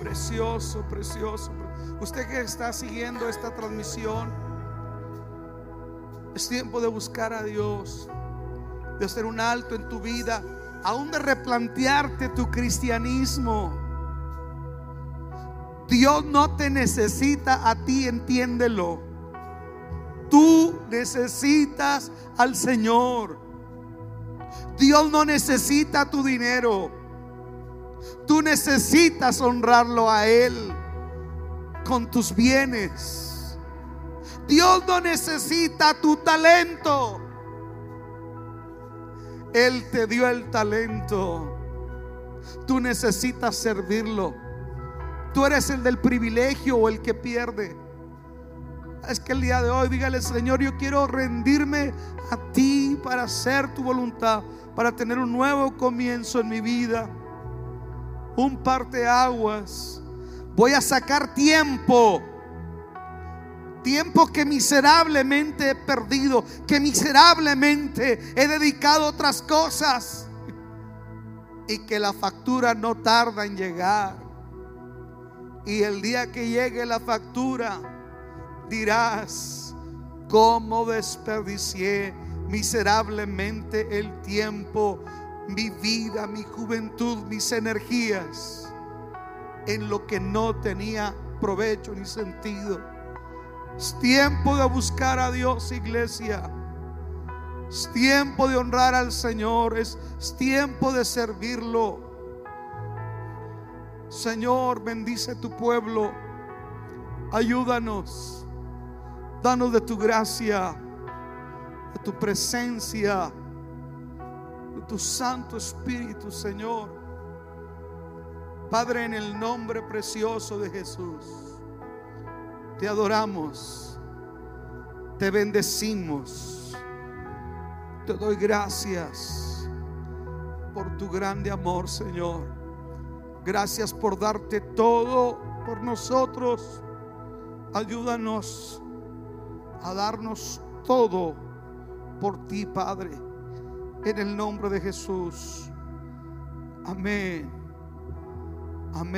[SPEAKER 1] precioso, precioso. Usted que está siguiendo esta transmisión, es tiempo de buscar a Dios, de hacer un alto en tu vida, aún de replantearte tu cristianismo. Dios no te necesita a ti, entiéndelo. Tú necesitas al Señor. Dios no necesita tu dinero. Tú necesitas honrarlo a Él con tus bienes. Dios no necesita tu talento. Él te dio el talento. Tú necesitas servirlo. Tú eres el del privilegio o el que pierde. Es que el día de hoy dígale, Señor, yo quiero rendirme a ti para hacer tu voluntad, para tener un nuevo comienzo en mi vida. Un aguas Voy a sacar tiempo. Tiempo que miserablemente he perdido, que miserablemente he dedicado a otras cosas. Y que la factura no tarda en llegar. Y el día que llegue la factura, dirás, cómo desperdicié miserablemente el tiempo, mi vida, mi juventud, mis energías en lo que no tenía provecho ni sentido. Es tiempo de buscar a Dios, iglesia. Es tiempo de honrar al Señor. Es, es tiempo de servirlo. Señor, bendice tu pueblo. Ayúdanos. Danos de tu gracia, de tu presencia, de tu Santo Espíritu, Señor. Padre, en el nombre precioso de Jesús, te adoramos, te bendecimos, te doy gracias por tu grande amor, Señor. Gracias por darte todo por nosotros. Ayúdanos a darnos todo por ti, Padre, en el nombre de Jesús. Amén. Amén.